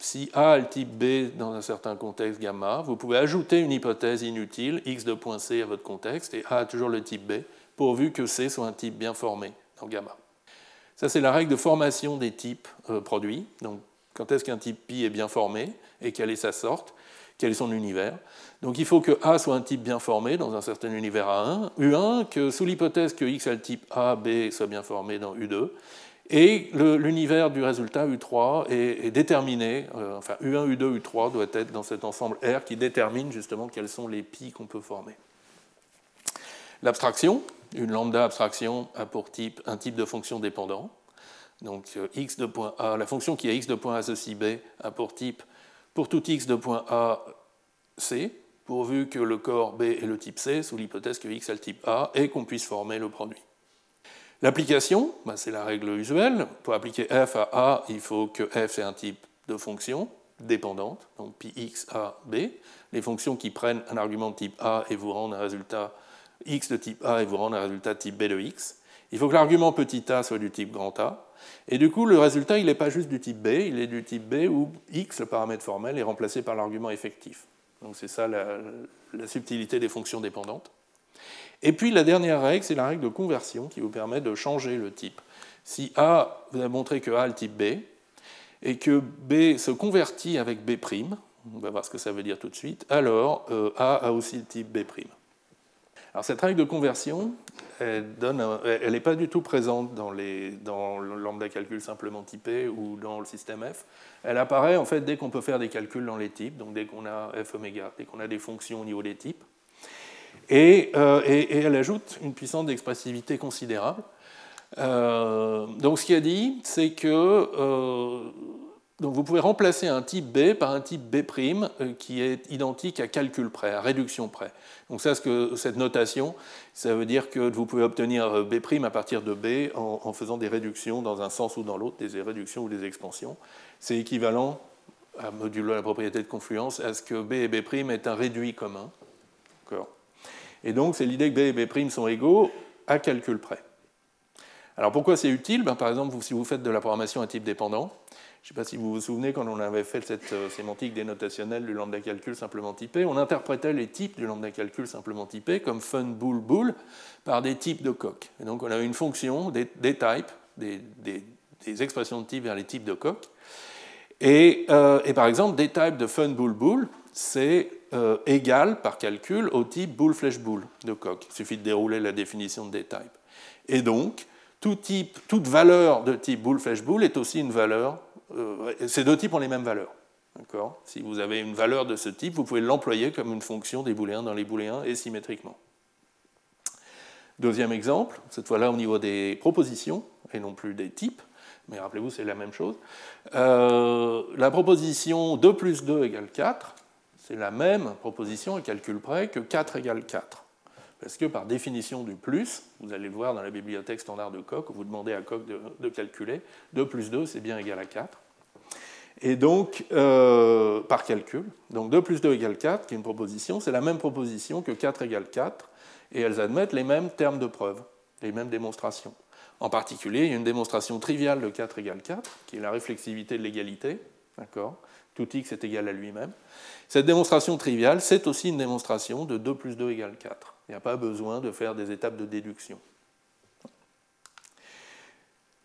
si A a le type B dans un certain contexte gamma, vous pouvez ajouter une hypothèse inutile, x de point C à votre contexte, et A a toujours le type B, pourvu que C soit un type bien formé dans gamma. Ça, c'est la règle de formation des types euh, produits. Quand est-ce qu'un type pi est bien formé et quelle est sa sorte, quel est son univers. Donc, il faut que A soit un type bien formé dans un certain univers A1, U1, que sous l'hypothèse que X a le type A, B soit bien formé dans U2, et l'univers du résultat U3 est, déterminé, euh, enfin U1, U2, U3 doit être dans cet ensemble R qui détermine justement quels sont les pi qu'on peut former. L'abstraction, une lambda abstraction a pour type un type de fonction dépendant. Donc euh, x de point A, la fonction qui est x de point A ceci B a pour type pour tout x de point A C, pourvu que le corps B est le type C, sous l'hypothèse que x est le type A, et qu'on puisse former le produit. L'application, bah, c'est la règle usuelle. Pour appliquer f à A, il faut que f ait un type de fonction dépendante, donc pi x a b. Les fonctions qui prennent un argument de type A et vous rendent un résultat x de type A et vous rendent un résultat de type b de x. Il faut que l'argument petit a soit du type grand A. Et du coup, le résultat, il n'est pas juste du type B, il est du type B où x, le paramètre formel, est remplacé par l'argument effectif. Donc c'est ça la subtilité des fonctions dépendantes. Et puis la dernière règle, c'est la règle de conversion qui vous permet de changer le type. Si A, vous avez montré que A a le type B, et que B se convertit avec B', on va voir ce que ça veut dire tout de suite, alors euh, A a aussi le type B'. Alors cette règle de conversion, elle n'est pas du tout présente dans, les, dans le lambda calcul simplement typé ou dans le système F. Elle apparaît en fait dès qu'on peut faire des calculs dans les types, donc dès qu'on a f oméga, dès qu'on a des fonctions au niveau des types. Euh, et, elle ajoute une puissance d'expressivité considérable. Euh, donc ce qui a dit, c'est que euh, donc vous pouvez remplacer un type B par un type B' qui est identique à calcul près, à réduction près. Donc ça, que, cette notation, ça veut dire que vous pouvez obtenir B' à partir de B en, faisant des réductions dans un sens ou dans l'autre, des réductions ou des expansions. C'est équivalent, à modulo la propriété de confluence, à ce que B et B' est un réduit commun. Et donc, c'est l'idée que B et B' sont égaux à calcul près. Alors pourquoi c'est utile? Ben, Par exemple, si vous faites de la programmation à type dépendant, je ne sais pas si vous vous souvenez quand on avait fait cette euh, sémantique dénotationnelle du lambda calcul simplement typé, on interprétait les types du lambda calcul simplement typé comme fun, bool, bool par des types de coq. Et donc on avait une fonction, des, types, des, expressions de type vers les types de coq. Et, euh, par exemple, des types de fun, bool, bool, c'est euh, égal par calcul au type boule flèche boule de coq. Il suffit de dérouler la définition de D-type. Et donc, tout type, toute valeur de type boule flèche boule est aussi une valeur. Euh, ces deux types ont les mêmes valeurs. Si vous avez une valeur de ce type, vous pouvez l'employer comme une fonction des booléens dans les booléens et symétriquement. Deuxième exemple, cette fois-là au niveau des propositions et non plus des types, mais rappelez-vous, c'est la même chose. Euh, la proposition 2 plus 2 égale 4, c'est la même proposition à calcul près que 4 égale 4. Parce que par définition du plus, vous allez le voir dans la bibliothèque standard de Coq, vous demandez à Coq de, calculer, 2 plus 2 c'est bien égal à 4. Et donc, euh, par calcul, donc 2 plus 2 égale 4, qui est une proposition, c'est la même proposition que 4 égale 4, et elles admettent les mêmes termes de preuve, les mêmes démonstrations. En particulier, il y a une démonstration triviale de 4 égale 4, qui est la réflexivité de l'égalité, d'accord? Tout x est égal à lui-même. Cette démonstration triviale, c'est aussi une démonstration de 2 plus 2 égale 4. Il n'y a pas besoin de faire des étapes de déduction.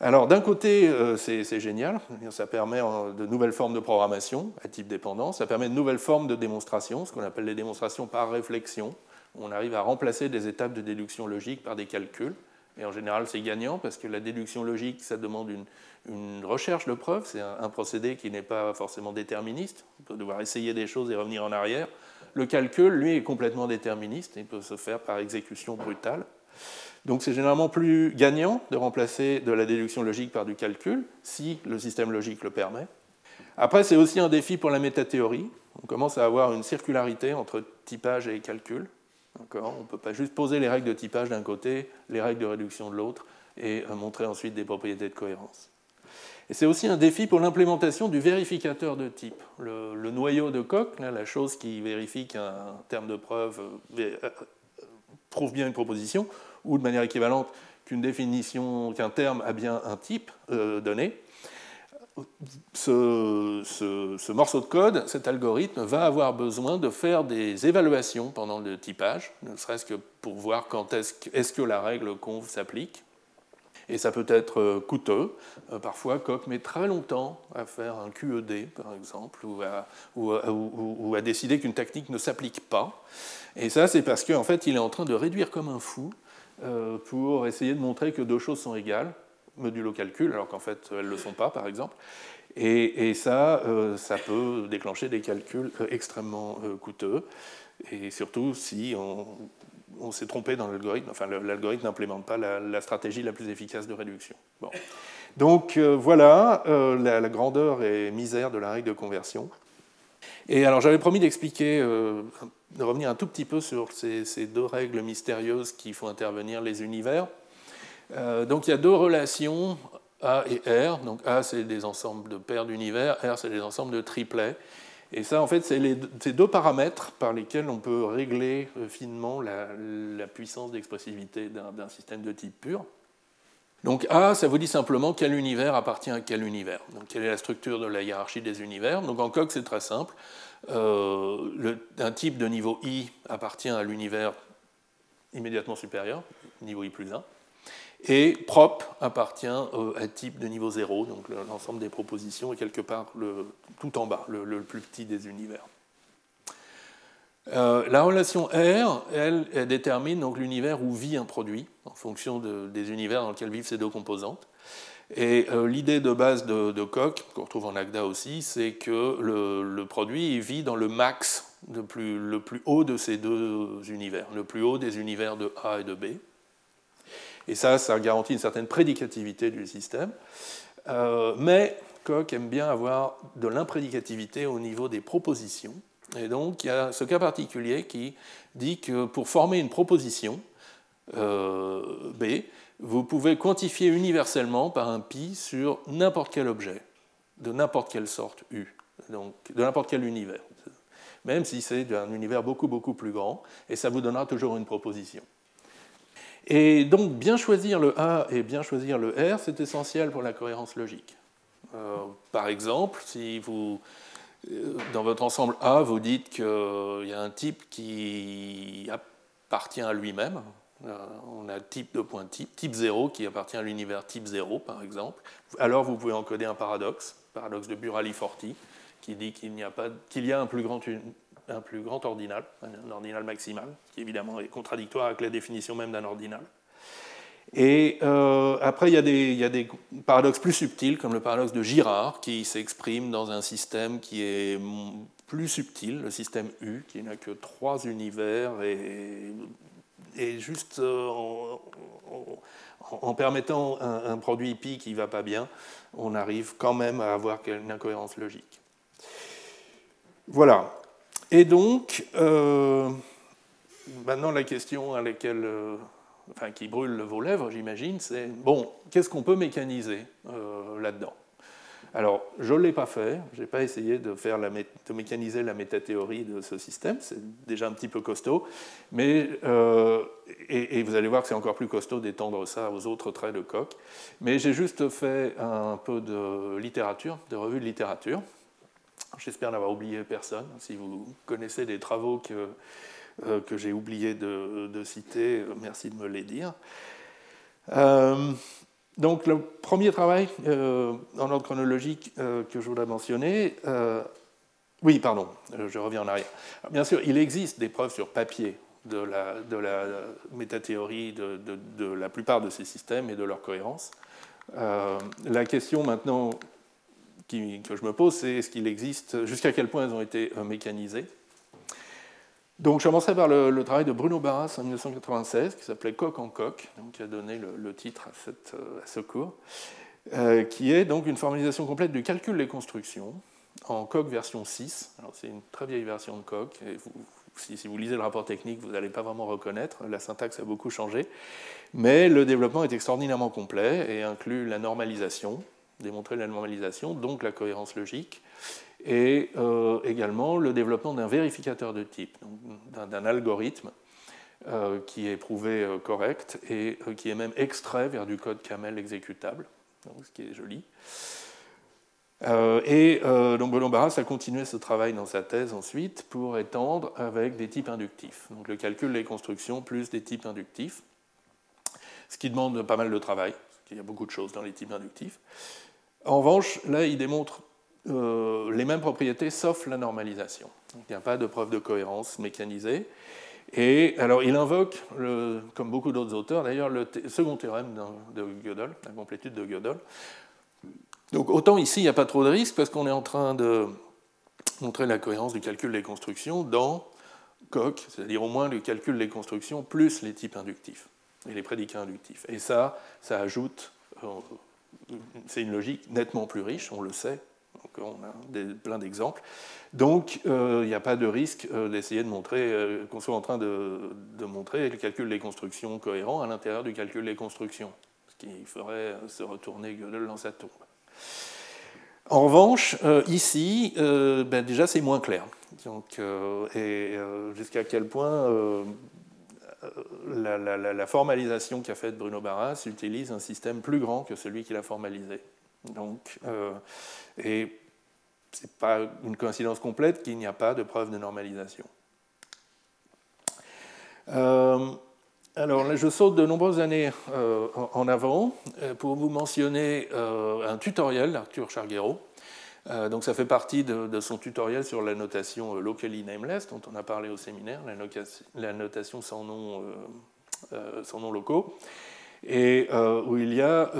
Alors d'un côté, euh, c'est génial, ça permet euh, de nouvelles formes de programmation à type dépendant, ça permet de nouvelles formes de démonstration, ce qu'on appelle les démonstrations par réflexion. On arrive à remplacer des étapes de déduction logique par des calculs Et en général, c'est gagnant parce que la déduction logique, ça demande une, recherche de preuves. C'est un, procédé qui n'est pas forcément déterministe. On peut devoir essayer des choses et revenir en arrière. Le calcul, lui, est complètement déterministe. Il peut se faire par exécution brutale. Donc c'est généralement plus gagnant de remplacer de la déduction logique par du calcul, si le système logique le permet. Après, c'est aussi un défi pour la métathéorie. On commence à avoir une circularité entre typage et calcul. On ne peut pas juste poser les règles de typage d'un côté, les règles de réduction de l'autre, et euh, montrer ensuite des propriétés de cohérence. Et c'est aussi un défi pour l'implémentation du vérificateur de type. Le, noyau de Coq, la chose qui vérifie qu'un terme de preuve euh, euh, prouve bien une proposition, ou de manière équivalente qu'une définition, qu'un terme a bien un type donné, ce, morceau de code, cet algorithme, va avoir besoin de faire des évaluations pendant le typage, ne serait-ce que pour voir quand est-ce que, la règle conv s'applique. Et ça peut être euh, coûteux. Euh, parfois, Coq met très longtemps à faire un QED, par exemple, ou à, décider qu'une technique ne s'applique pas. Et ça, c'est parce qu'en fait, il est en train de réduire comme un fou euh, pour essayer de montrer que deux choses sont égales modulo calcul, alors qu'en fait elles ne le sont pas, par exemple. Et, ça, euh, ça peut déclencher des calculs euh, extrêmement euh, coûteux, et surtout si on, s'est trompé dans l'algorithme, enfin l'algorithme n'implémente pas la, stratégie la plus efficace de réduction. Bon. Donc voilà la, grandeur et misère de la règle de conversion. Et alors j'avais promis d'expliquer, de revenir un tout petit peu sur ces, deux règles mystérieuses qui font intervenir les univers. Euh, donc il y a deux relations, A et R. Donc A, c'est des ensembles de paires d'univers, R, c'est des ensembles de triplets. Et ça, en fait, c'est ces deux paramètres par lesquels on peut régler euh, finement la, puissance d'expressivité d'un système de type pur. Donc A, ça vous dit simplement quel univers appartient à quel univers. Donc quelle est la structure de la hiérarchie des univers. Donc en Coq, c'est très simple. Euh, un type de niveau I appartient à l'univers immédiatement supérieur, niveau I plus 1. Et prop appartient à type de niveau 0, donc l'ensemble des propositions est quelque part tout en bas, le, plus petit des univers. Euh, la relation R, elle, détermine l'univers où vit un produit, en fonction des univers dans lesquels vivent ces deux composantes. Et euh, l'idée de base de, Koch, qu'on retrouve en Agda aussi, c'est que le, produit vit dans le max le plus haut de ces deux univers, le plus haut des univers de A et de B. Et ça, ça garantit une certaine prédicativité du système. Euh, mais Koch aime bien avoir de l'imprédicativité au niveau des propositions. Et donc, il y a ce cas particulier qui dit que pour former une proposition euh, B, vous pouvez quantifier universellement par un pi sur n'importe quel objet, de n'importe quelle sorte U, donc de n'importe quel univers, même si c'est d'un univers beaucoup beaucoup plus grand, et ça vous donnera toujours une proposition. Et donc, bien choisir le A et bien choisir le R, c'est essentiel pour la cohérence logique. Euh, par exemple, si vous, euh, dans votre ensemble A, vous dites qu'il y a un type qui appartient à lui-même, on a type de point type, type 0 qui appartient à l'univers type 0, par exemple, alors vous pouvez encoder un paradoxe, paradoxe de Burali-Forti, qui dit qu'il y, y a un plus grand un plus grand ordinal, un ordinal maximal, qui évidemment est contradictoire avec la définition même d'un ordinal. Et euh, après, il y, a des, il y, a des, paradoxes plus subtils, comme le paradoxe de Girard, qui s'exprime dans un système qui est plus subtil, le système U, qui n'a que trois univers, et, et juste euh, en, permettant un, produit pi qui ne va pas bien, on arrive quand même à avoir une incohérence logique. Voilà. Et donc, euh, maintenant la question à laquelle, euh, enfin, qui brûle vos lèvres, j'imagine, c'est bon, qu'est-ce qu'on peut mécaniser là-dedans? Alors, je ne l'ai pas fait, je n'ai pas essayé de, faire de mécaniser la métathéorie de ce système, c'est déjà un petit peu costaud, mais, et, et, vous allez voir que c'est encore plus costaud d'étendre ça aux autres traits de coq, mais j'ai juste fait un peu de littérature, de revue de littérature, J'espère n'avoir oublié personne. Si vous connaissez des travaux que, euh, j'ai oublié de, citer, merci de me les dire. Euh, donc le premier travail euh, en ordre chronologique que je voudrais mentionner, oui, pardon, je reviens en arrière. bien sûr, il existe des preuves sur papier de la, de métathéorie de, de, la plupart de ces systèmes et de leur cohérence. la question maintenant que je me pose, c'est est-ce qu'il existe, jusqu'à quel point elles ont été mécanisées? Donc, je commencerai par le, travail de Bruno Barras en 1996, qui s'appelait Coq en coq, donc qui a donné le, titre à, cette, à, ce cours, euh, qui est donc une formalisation complète du calcul des constructions en coq version 6. Alors, c'est une très vieille version de coq, et si, si, vous lisez le rapport technique, vous n'allez pas vraiment reconnaître, la syntaxe a beaucoup changé, mais le développement est extraordinairement complet et inclut la normalisation, démontrer la normalisation, donc la cohérence logique, et euh, également le développement d'un vérificateur de type, d'un algorithme euh, qui est prouvé euh, correct et qui est même extrait vers du code camel exécutable, ce qui est joli. et donc Benoît Barras a continué ce travail dans sa thèse ensuite pour étendre avec des types inductifs. Donc le calcul des constructions plus des types inductifs, ce qui demande pas mal de travail, parce qu'il y a beaucoup de choses dans les types inductifs. En revanche, là, il démontre euh, les mêmes propriétés sauf la normalisation. il n'y a pas de preuve de cohérence mécanisée. Et alors il invoque, comme beaucoup d'autres auteurs d'ailleurs, le second théorème de Gödel, la complétude de Gödel. Donc autant ici il n'y a pas trop de risque parce qu'on est en train de montrer la cohérence du calcul des constructions dans Coq, c'est-à-dire au moins le calcul des constructions plus les types inductifs et les prédicats inductifs. Et ça, ça ajoute, euh, c'est une logique nettement plus riche, on le sait, on a plein d'exemples. Donc, euh, il n'y a pas de risque euh, d'essayer de montrer, euh, qu'on soit en train de, montrer le calcul des constructions cohérent à l'intérieur du calcul des constructions, ce qui ferait se retourner Gödel dans sa tombe. En revanche, ici, ben, déjà, c'est moins clair. Donc, et jusqu'à quel point la, formalisation qu'a faite Bruno Barras utilise un système plus grand que celui qu'il a formalisé. Donc, et ce n'est pas une coïncidence complète qu'il n'y a pas de preuve de normalisation. Euh, alors là, je saute de nombreuses années euh, en avant euh, pour vous mentionner un tutoriel d'Arthur Charguero. donc ça fait partie de, son tutoriel sur la notation locally nameless, dont on a parlé au séminaire, la, notation sans nom, sans nom locaux et où il y a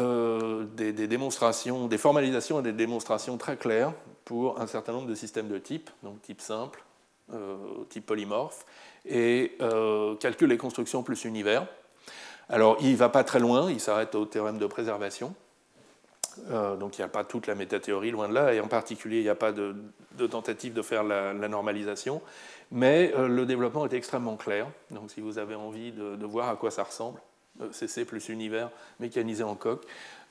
des, des, démonstrations, des formalisations et des démonstrations très claires pour un certain nombre de systèmes de types, donc type simple, euh, type polymorphe, et euh, calcule les constructions plus univers. Alors, il ne va pas très loin, il s'arrête au théorème de préservation. Euh, donc, il n'y a pas toute la métathéorie, loin de là, et en particulier, il n'y a pas de, tentative de faire la, normalisation. Mais le développement est extrêmement clair. Donc, si vous avez envie de, voir à quoi ça ressemble, CC plus univers mécanisé en coq,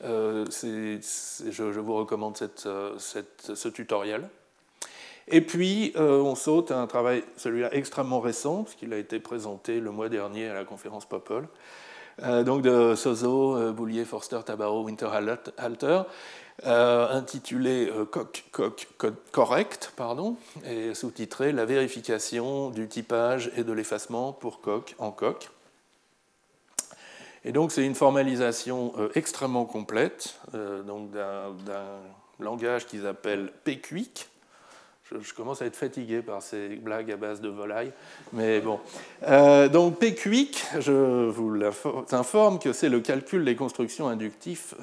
euh, je, vous recommande euh, ce tutoriel. Et puis, euh, on saute à un travail, celui-là extrêmement récent, puisqu'il a été présenté le mois dernier à la conférence Popol, donc de Sozo, Boulier, Forster, Tabarot, Winterhalter, intitulé Coq, Correct, pardon, et sous-titré La vérification du typage et de l'effacement pour coq en coq. Et donc c'est une formalisation euh, extrêmement complète euh, d'un langage qu'ils appellent PQIC. Je, commence à être fatigué par ces blagues à base de volaille, mais bon. Euh, donc PQIC, je vous informe que c'est le calcul des constructions inductifs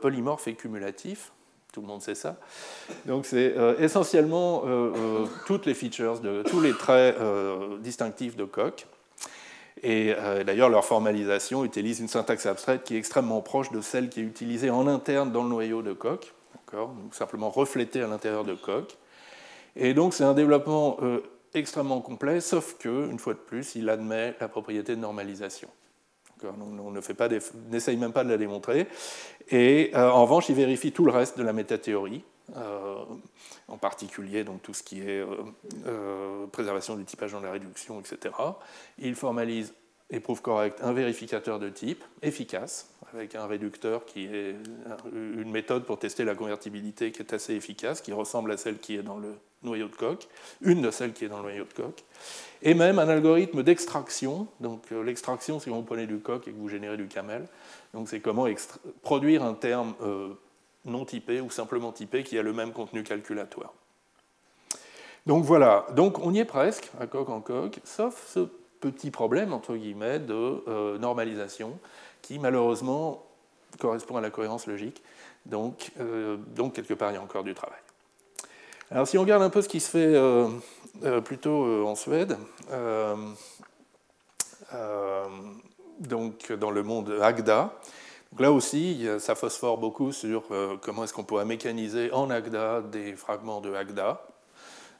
polymorphes et cumulatifs. Tout le monde sait ça. Donc c'est essentiellement toutes les features, tous les traits distinctifs de Coq. Et euh, d'ailleurs, leur formalisation utilise une syntaxe abstraite qui est extrêmement proche de celle qui est utilisée en interne dans le noyau de Coq, donc simplement reflétée à l'intérieur de Coq. Et donc, c'est un développement euh, extrêmement complet, sauf que, une fois de plus, il admet la propriété de normalisation. On n'essaye même pas de la démontrer. Et euh, en revanche, il vérifie tout le reste de la métathéorie, en particulier donc, tout ce qui est préservation du typage dans la réduction, etc. Il formalise et prouve correct un vérificateur de type efficace, avec un réducteur qui est une méthode pour tester la convertibilité qui est assez efficace, qui ressemble à celle qui est dans le noyau de coque, une de celles qui est dans le noyau de coque, et même un algorithme d'extraction. Donc euh, l'extraction, si vous prenez du coq et que vous générez du camel, donc c'est comment produire un terme euh, non typé ou simplement typé qui a le même contenu calculatoire. Donc voilà, donc on y est presque, à coq en coq, sauf ce petit problème, entre guillemets, de normalisation qui, malheureusement, correspond à la cohérence logique. Donc, donc, quelque part, il y a encore du travail. Alors, si on regarde un peu ce qui se fait plutôt en Suède, donc dans le monde Agda, là aussi, ça phosphore beaucoup sur euh, comment est-ce qu'on pourrait mécaniser en Agda des fragments de Agda,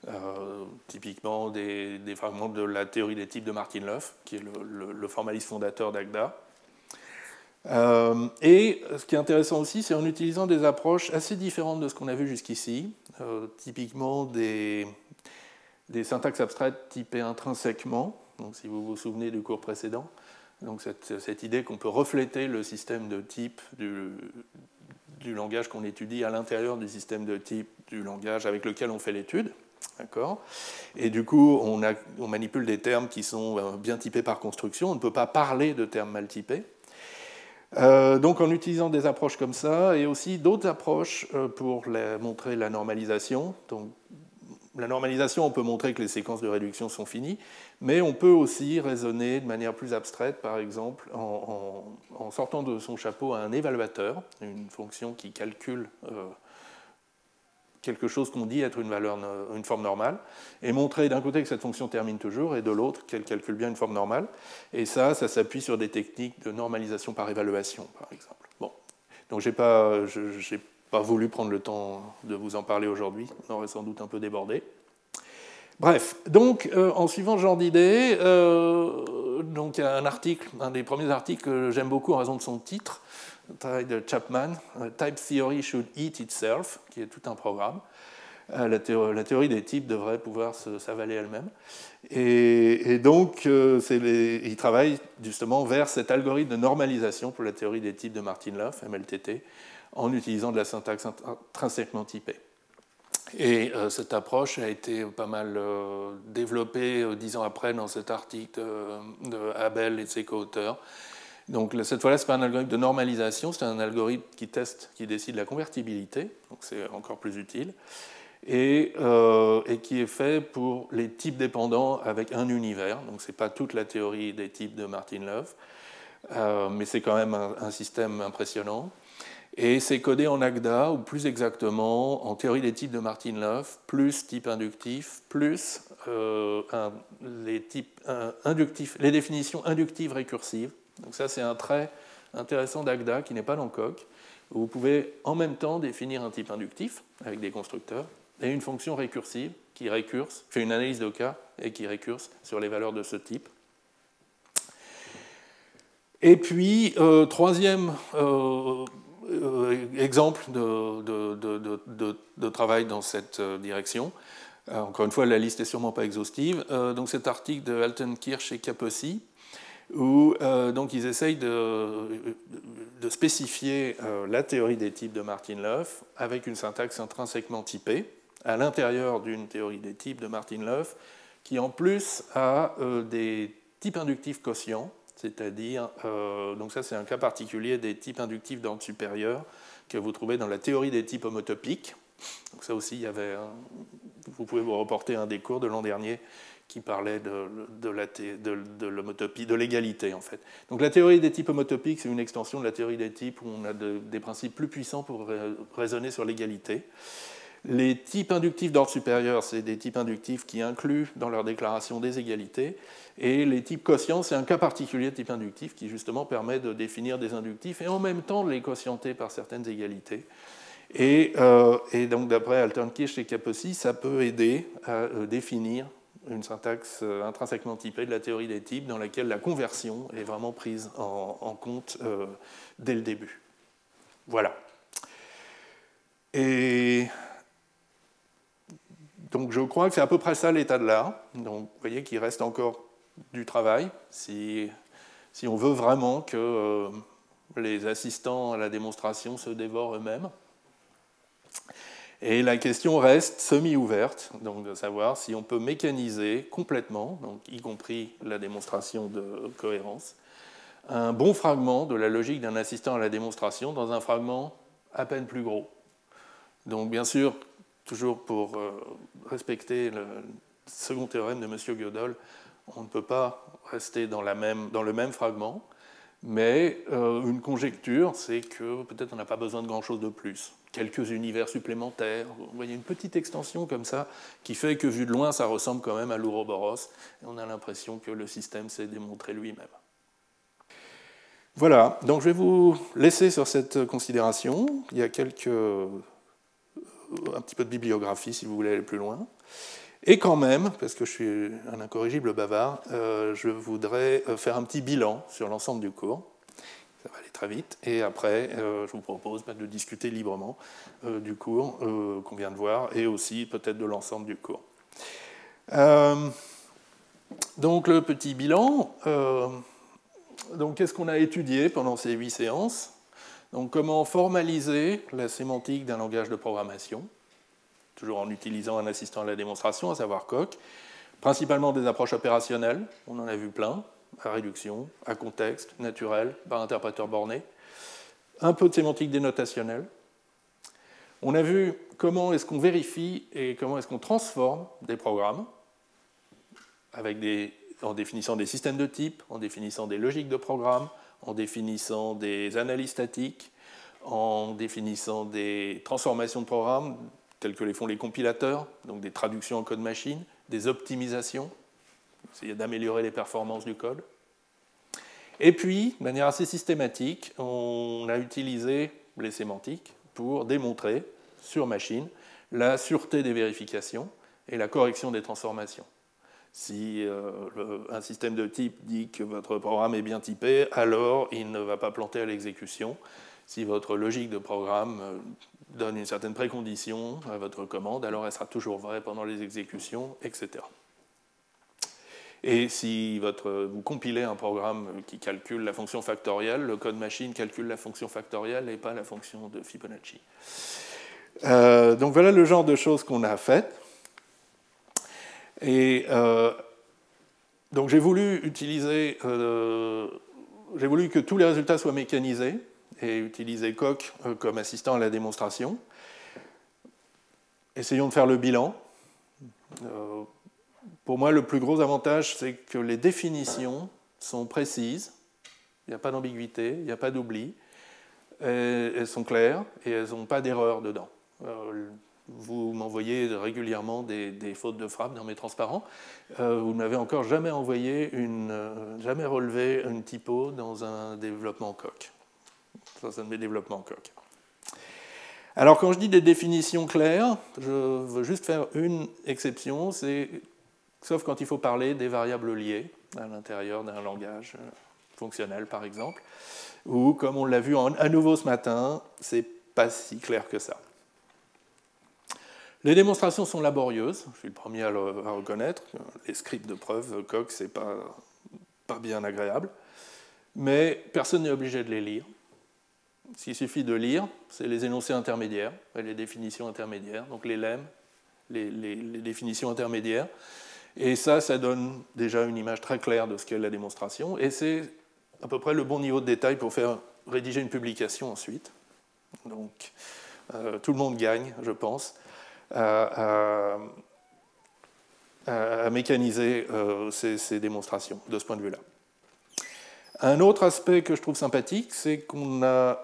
euh, typiquement des, fragments de la théorie des types de Martin Löf, qui est le, formaliste fondateur d'Agda. Euh, et ce qui est intéressant aussi, c'est en utilisant des approches assez différentes de ce qu'on a vu jusqu'ici, typiquement des, des syntaxes abstraites typées intrinsèquement, donc si vous vous souvenez du cours précédent, donc cette, idée qu'on peut refléter le système de type du, langage qu'on étudie à l'intérieur du système de type du langage avec lequel on fait l'étude. D'accord? Et du coup, on, manipule des termes qui sont euh, bien typés par construction. On ne peut pas parler de termes mal typés. Euh, donc en utilisant des approches comme ça, et aussi d'autres approches euh, pour montrer la normalisation. Donc la normalisation, on peut montrer que les séquences de réduction sont finies, mais on peut aussi raisonner de manière plus abstraite, par exemple, en, sortant de son chapeau un évaluateur, une fonction qui calcule euh, quelque chose qu'on dit être une, valeur, une forme normale, et montrer d'un côté que cette fonction termine toujours, et de l'autre qu'elle calcule bien une forme normale. Et ça, ça s'appuie sur des techniques de normalisation par évaluation, par exemple. Bon. Donc j'ai pas, pas voulu prendre le temps de vous en parler aujourd'hui, on aurait sans doute un peu débordé. Bref, donc euh, en suivant ce genre d'idée, euh, donc il y a un article, un des premiers articles que j'aime beaucoup en raison de son titre, travail de Chapman, euh, Type Theory Should Eat Itself, qui est tout un programme. La théorie, des types devrait pouvoir s'avaler elle-même. Et, donc, il travaille justement vers cet algorithme de normalisation pour la théorie des types de Martin Martin-Löf, MLTT, en utilisant de la syntaxe intrinsèquement typée. Et euh, cette approche a été pas mal euh, développée euh, dix ans après dans cet article de Abel et de ses co-auteurs. Donc cette fois-là, ce n'est pas un algorithme de normalisation, c'est un algorithme qui teste, qui décide la convertibilité, donc c'est encore plus utile, et, qui est fait pour les types dépendants avec un univers. Donc ce n'est pas toute la théorie des types de Martin Love, mais c'est quand même un système impressionnant. Et c'est codé en Agda, ou plus exactement en théorie des types de Martin Löf, plus type inductif, plus euh, les, définitions inductives récursives. Donc ça, c'est un trait intéressant d'Agda qui n'est pas où vous pouvez en même temps définir un type inductif avec des constructeurs et une fonction récursive qui récurse, fait une analyse de cas et qui récurse sur les valeurs de ce type. Et puis, euh, troisième euh, euh, exemple de, travail dans cette euh, direction. Euh, encore une fois, la liste n'est sûrement pas exhaustive. donc cet article de Alton Kirsch et Kapossi, où donc ils essayent de, spécifier la théorie des types de Martin Löf avec une syntaxe intrinsèquement typée à l'intérieur d'une théorie des types de Martin Löf qui en plus a des types inductifs quotients c'est-à-dire, euh, donc ça c'est un cas particulier des types inductifs d'ordre supérieur que vous trouvez dans la théorie des types homotopiques. Donc ça aussi, il y avait vous pouvez vous reporter un des cours de l'an dernier qui parlait de, de l'homotopie, de l'égalité en fait. Donc la théorie des types homotopiques, c'est une extension de la théorie des types où on a des principes plus puissants pour raisonner sur l'égalité. Les types inductifs d'ordre supérieur, c'est des types inductifs qui incluent dans leur déclaration des égalités. Et les types quotients, c'est un cas particulier de type inductif qui justement permet de définir des inductifs et en même temps de les quotienter par certaines égalités. Et, euh, donc d'après Altenkirch et Kapossi, ça peut aider à euh, définir une syntaxe euh, intrinsèquement typée de la théorie des types dans laquelle la conversion est vraiment prise en, compte dès le début. Voilà. Et donc je crois que c'est à peu près ça l'état de l'art. Donc vous voyez qu'il reste encore du travail si, on veut vraiment que euh, les assistants à la démonstration se dévorent eux-mêmes. Et la question reste semi-ouverte, donc de savoir si on peut mécaniser complètement, donc y compris la démonstration de cohérence, un bon fragment de la logique d'un assistant à la démonstration dans un fragment à peine plus gros. Donc bien sûr, toujours pour euh, respecter le second théorème de M. Gödel, on ne peut pas rester dans, le même fragment, mais euh, une conjecture, c'est que peut-être on n'a pas besoin de grand-chose de plus. Quelques univers supplémentaires, vous voyez une petite extension comme ça, qui fait que vu de loin, ça ressemble quand même à l'Ouroboros, on a l'impression que le système s'est démontré lui-même. Voilà, donc je vais vous laisser sur cette considération. Il y a quelques, euh, un petit peu de bibliographie si vous voulez aller plus loin. Et quand même, parce que je suis un incorrigible bavard, euh, je voudrais euh, faire un petit bilan sur l'ensemble du cours. Ça va aller très vite. Et après, euh, je vous propose bah, de discuter librement du cours qu'on vient de voir et aussi peut-être de l'ensemble du cours. donc le petit bilan. donc qu'est-ce qu'on a étudié pendant ces huit séances? Donc comment formaliser la sémantique d'un langage de programmation? Toujours en utilisant un assistant à la démonstration, à savoir Coq, principalement des approches opérationnelles, on en a vu plein, à réduction, à contexte, naturel, par interpréteur borné, un peu de sémantique dénotationnelle. On a vu comment est-ce qu'on vérifie et comment est-ce qu'on transforme des programmes en définissant des systèmes de type, en définissant des logiques de programme, en définissant des analyses statiques, en définissant des transformations de programmes, tels que les font les compilateurs, donc des traductions en code machine, des optimisations, essayer d'améliorer les performances du code. Et puis, de manière assez systématique, on a utilisé les sémantiques pour démontrer sur machine la sûreté des vérifications et la correction des transformations. Si euh, un système de type dit que votre programme est bien typé, alors il ne va pas planter à l'exécution. Si votre logique de programme euh, donne une certaine précondition à votre commande, alors elle sera toujours vraie pendant les exécutions, etc. Et si vous compilez un programme qui calcule la fonction factorielle, le code machine calcule la fonction factorielle et pas la fonction de Fibonacci. Euh, donc voilà le genre de choses qu'on a faites. Et euh, donc j'ai voulu utiliser, euh, j'ai voulu que tous les résultats soient mécanisés et utiliser Coq euh, comme assistant à la démonstration. Essayons de faire le bilan. Euh, pour moi, le plus gros avantage, c'est que les définitions sont précises, il n'y a pas d'ambiguïté, il n'y a pas d'oubli, elles sont claires et elles n'ont pas d'erreur dedans. Euh, vous m'envoyez régulièrement des, fautes de frappe dans mes transparents. vous n'avez encore jamais envoyé une, jamais relevé une typo dans un développement coq. Ça, coq. Alors, quand je dis des définitions claires, je veux juste faire une exception, sauf quand il faut parler des variables liées à l'intérieur d'un langage fonctionnel, par exemple, ou comme on l'a vu à nouveau ce matin, c'est pas si clair que ça. Les démonstrations sont laborieuses, je suis le premier à le reconnaître. Les scripts de preuve, Coq, c'est pas, pas bien agréable, mais personne n'est obligé de les lire. S'il suffit de lire, c'est les énoncés intermédiaires, les définitions intermédiaires, donc les lemmes, les, définitions intermédiaires. Et ça, ça donne déjà une image très claire de ce qu'est la démonstration. Et c'est à peu près le bon niveau de détail pour faire rédiger une publication ensuite. Donc, euh, tout le monde gagne, je pense, à, mécaniser euh, ces démonstrations de ce point de vue-là. Un autre aspect que je trouve sympathique, c'est qu'on a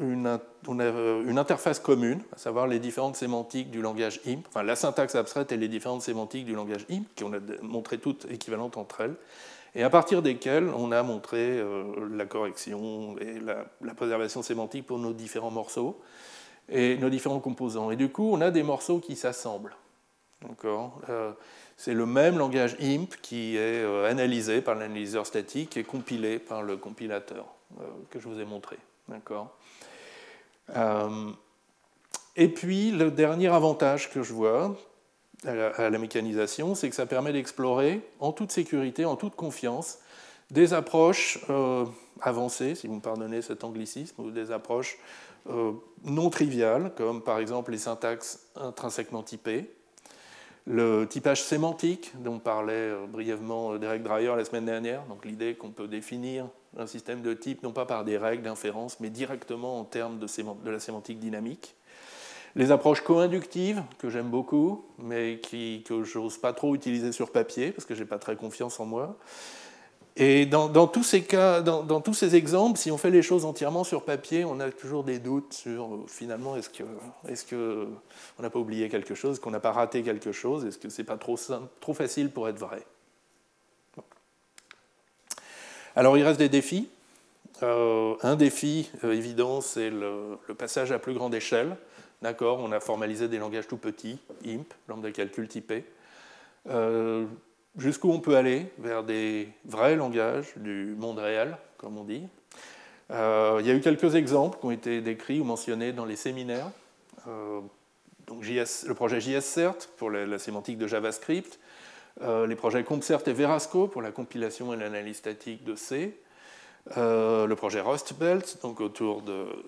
une, a euh, une interface commune, à savoir les différentes sémantiques du langage IMP, enfin la syntaxe abstraite et les différentes sémantiques du langage IMP, qui on a montré toutes équivalentes entre elles, et à partir desquelles on a montré euh, la correction et la, préservation sémantique pour nos différents morceaux et nos différents composants. Et du coup, on a des morceaux qui s'assemblent. Euh, c'est le même langage IMP qui est analysé par l'analyseur statique et compilé par le compilateur que je vous ai montré. D'accord? euh, et puis, le dernier avantage que je vois à la, mécanisation, c'est que ça permet d'explorer en toute sécurité, en toute confiance, des approches euh, avancées, si vous me pardonnez cet anglicisme, ou des approches euh, non triviales, comme par exemple les syntaxes intrinsèquement typées, le typage sémantique, dont parlait brièvement Derek Dreyer la semaine dernière, donc l'idée qu'on peut définir un système de type, non pas par des règles d'inférence, mais directement en termes de, la sémantique dynamique. Les approches co-inductives, que j'aime beaucoup, mais qui, que je n'ose pas trop utiliser sur papier, parce que je n'ai pas très confiance en moi. Et dans, tous ces cas, dans, tous ces exemples, si on fait les choses entièrement sur papier, on a toujours des doutes sur finalement est-ce que est-ce que on n'a pas oublié quelque chose, qu'on n'a pas raté quelque chose, est-ce que c'est pas trop trop facile pour être vrai. Alors il reste des défis. Euh, un défi euh, évident, c'est le, passage à plus grande échelle. D'accord, on a formalisé des langages tout petits, IMP, lambda calcul typé. Euh, jusqu'où on peut aller vers des vrais langages du monde réel, comme on dit. Euh, il y a eu quelques exemples qui ont été décrits ou mentionnés dans les séminaires. Euh, donc le projet JSCert pour la, sémantique de JavaScript, euh, les projets CompCert et Verasco pour la compilation et l'analyse statique de C, le projet RustBelt, donc autour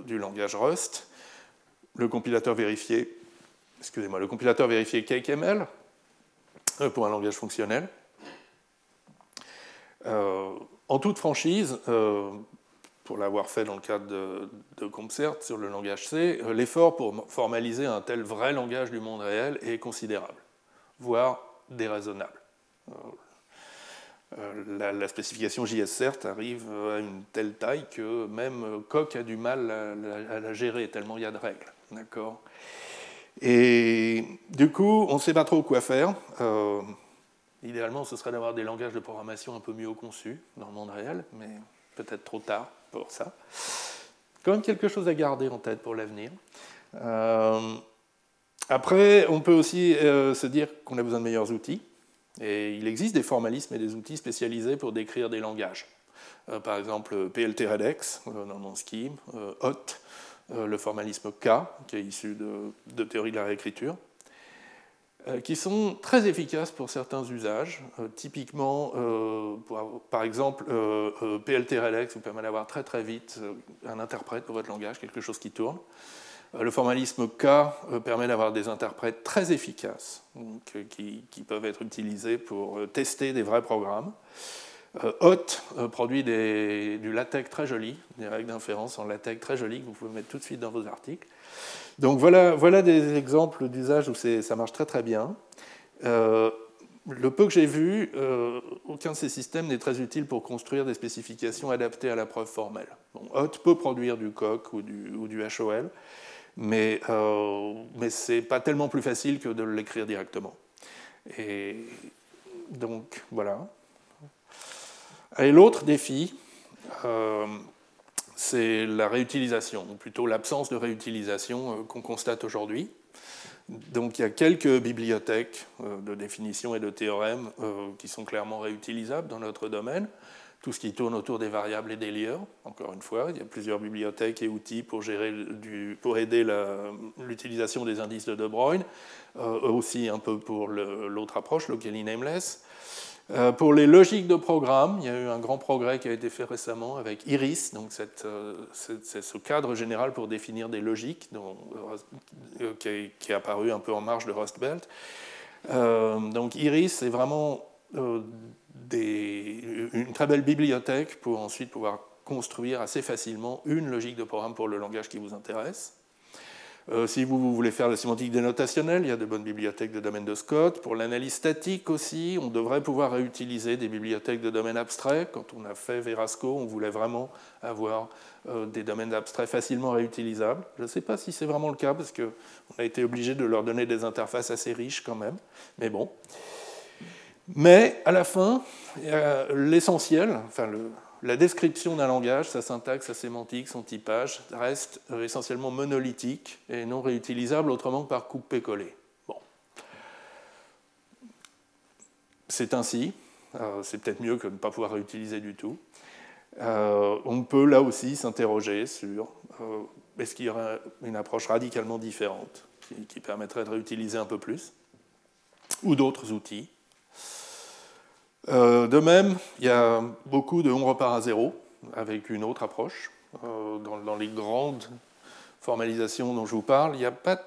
du langage Rust, le compilateur vérifié, excusez-moi, le compilateur vérifié euh, pour un langage fonctionnel. Euh, en toute franchise, euh, pour l'avoir fait dans le cadre de, de sur le langage C, l'effort pour formaliser un tel vrai langage du monde réel est considérable, voire déraisonnable. La, spécification JSCert arrive à une telle taille que même Coq a du mal à, la gérer, tellement il y a de règles. D'accord? Et du coup, on ne sait pas trop quoi faire. Euh, idéalement, ce serait d'avoir des langages de programmation un peu mieux conçus dans le monde réel, mais peut-être trop tard pour ça. Quand même quelque chose à garder en tête pour l'avenir. Euh, après, on peut aussi euh, se dire qu'on a besoin de meilleurs outils. Et il existe des formalismes et des outils spécialisés pour décrire des langages. par exemple, PLT-Redex dans mon scheme, HOT, le formalisme K, qui est issu de, théorie de la réécriture, euh, qui sont très efficaces pour certains usages. Euh, typiquement, par exemple, PLT Relex vous permet d'avoir très très vite un interprète pour votre langage, quelque chose qui tourne. Le formalisme K permet d'avoir des interprètes très efficaces qui, peuvent être utilisés pour tester des vrais programmes. Euh, Hot euh, produit du latex très joli, des règles d'inférence en latex très jolies que vous pouvez mettre tout de suite dans vos articles. Donc voilà, voilà des exemples d'usage où ça marche très très bien. Euh, le peu que j'ai vu, aucun de ces systèmes n'est très utile pour construire des spécifications adaptées à la preuve formelle. Hot peut produire du COC ou du, HOL, mais, mais ce n'est pas tellement plus facile que de l'écrire directement. Et donc voilà. Et l'autre défi, euh, c'est la réutilisation, ou plutôt l'absence de réutilisation euh, qu'on constate aujourd'hui. Donc il y a quelques bibliothèques euh, de définition et de théorèmes qui sont clairement réutilisables dans notre domaine. Tout ce qui tourne autour des variables et des lieurs, encore une fois, il y a plusieurs bibliothèques et outils pour aider l'utilisation des indices de De Bruyne, aussi un peu pour l'autre approche, locally nameless. Euh, pour les logiques de programme, il y a eu un grand progrès qui a été fait récemment avec Iris, donc euh, c'est ce cadre général pour définir des logiques euh, qui, est, apparu un peu en marge de Rust Belt. donc Iris, c'est vraiment une très belle bibliothèque pour ensuite pouvoir construire assez facilement une logique de programme pour le langage qui vous intéresse. Euh, si vous, voulez faire la sémantique dénotationnelle, il y a de bonnes bibliothèques de domaine de Scott. Pour l'analyse statique aussi, on devrait pouvoir réutiliser des bibliothèques de domaine abstrait. Quand on a fait Verasco, on voulait vraiment avoir euh, des domaines abstraits facilement réutilisables. Je ne sais pas si c'est vraiment le cas, parce qu'on a été obligé de leur donner des interfaces assez riches quand même. Mais bon. Mais à la fin, l'essentiel, enfin le, la description d'un langage, sa syntaxe, sa sémantique, son typage, reste essentiellement monolithique et non réutilisable autrement que par couper-coller. Bon. C'est ainsi. Euh, c'est peut-être mieux que de ne pas pouvoir réutiliser du tout. Euh, on peut là aussi s'interroger sur euh, est-ce qu'il y aurait une approche radicalement différente qui permettrait de réutiliser un peu plus, ou d'autres outils. Euh, de même, il y a beaucoup de on repart à zéro avec une autre approche. Euh, dans, les grandes formalisations dont je vous parle, il n'y a pas.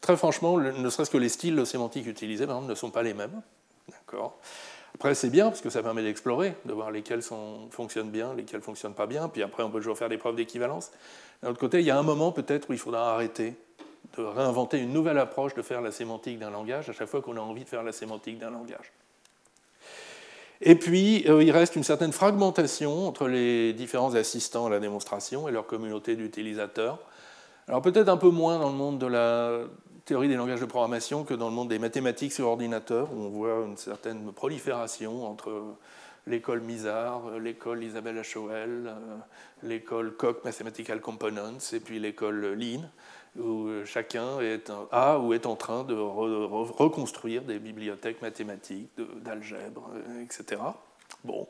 Très franchement, ne serait-ce que les styles sémantiques utilisés, par exemple, ne sont pas les mêmes. D'accord après, c'est bien parce que ça permet d'explorer, de voir lesquels fonctionnent bien, lesquels ne fonctionnent pas bien. Puis après, on peut toujours faire des preuves d'équivalence. D'un autre côté, il y a un moment peut-être où il faudra arrêter de réinventer une nouvelle approche de faire la sémantique d'un langage à chaque fois qu'on a envie de faire la sémantique d'un langage. Et puis, euh, il reste une certaine fragmentation entre les différents assistants à la démonstration et leur communauté d'utilisateurs. Alors peut-être un peu moins dans le monde de la théorie des langages de programmation que dans le monde des mathématiques sur ordinateur, où on voit une certaine prolifération entre l'école Mizar, l'école Isabelle HOL, euh, l'école Koch Mathematical Components et puis l'école Lean, où chacun est, a ou est en train de reconstruire des bibliothèques mathématiques, d'algèbre, euh, etc. Bon.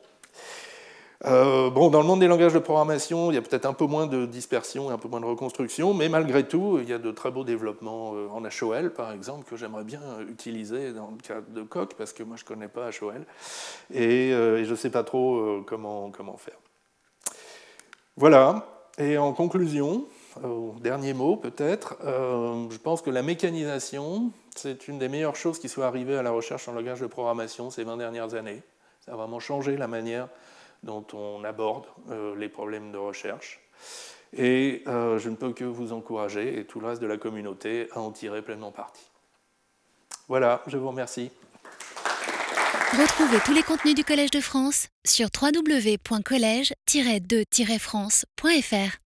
Euh, bon, dans le monde des langages de programmation, il y a peut-être un peu moins de dispersion et un peu moins de reconstruction, mais malgré tout, il y a de très beaux développements euh, en HOL, par exemple, que j'aimerais bien utiliser dans le cadre de Coq, parce que moi je ne connais pas HOL, et, je ne sais pas trop comment faire. Voilà, et en conclusion, au dernier mot peut-être, euh, je pense que la mécanisation, c'est une des meilleures choses qui soit arrivée à la recherche en langage de programmation ces 20 dernières années. Ça a vraiment changé la manière dont on aborde euh, les problèmes de recherche. Et euh, je ne peux que vous encourager, et tout le reste de la communauté, à en tirer pleinement parti. Voilà, je vous remercie. Retrouvez tous les contenus du Collège de France sur www.colège-2-france.fr.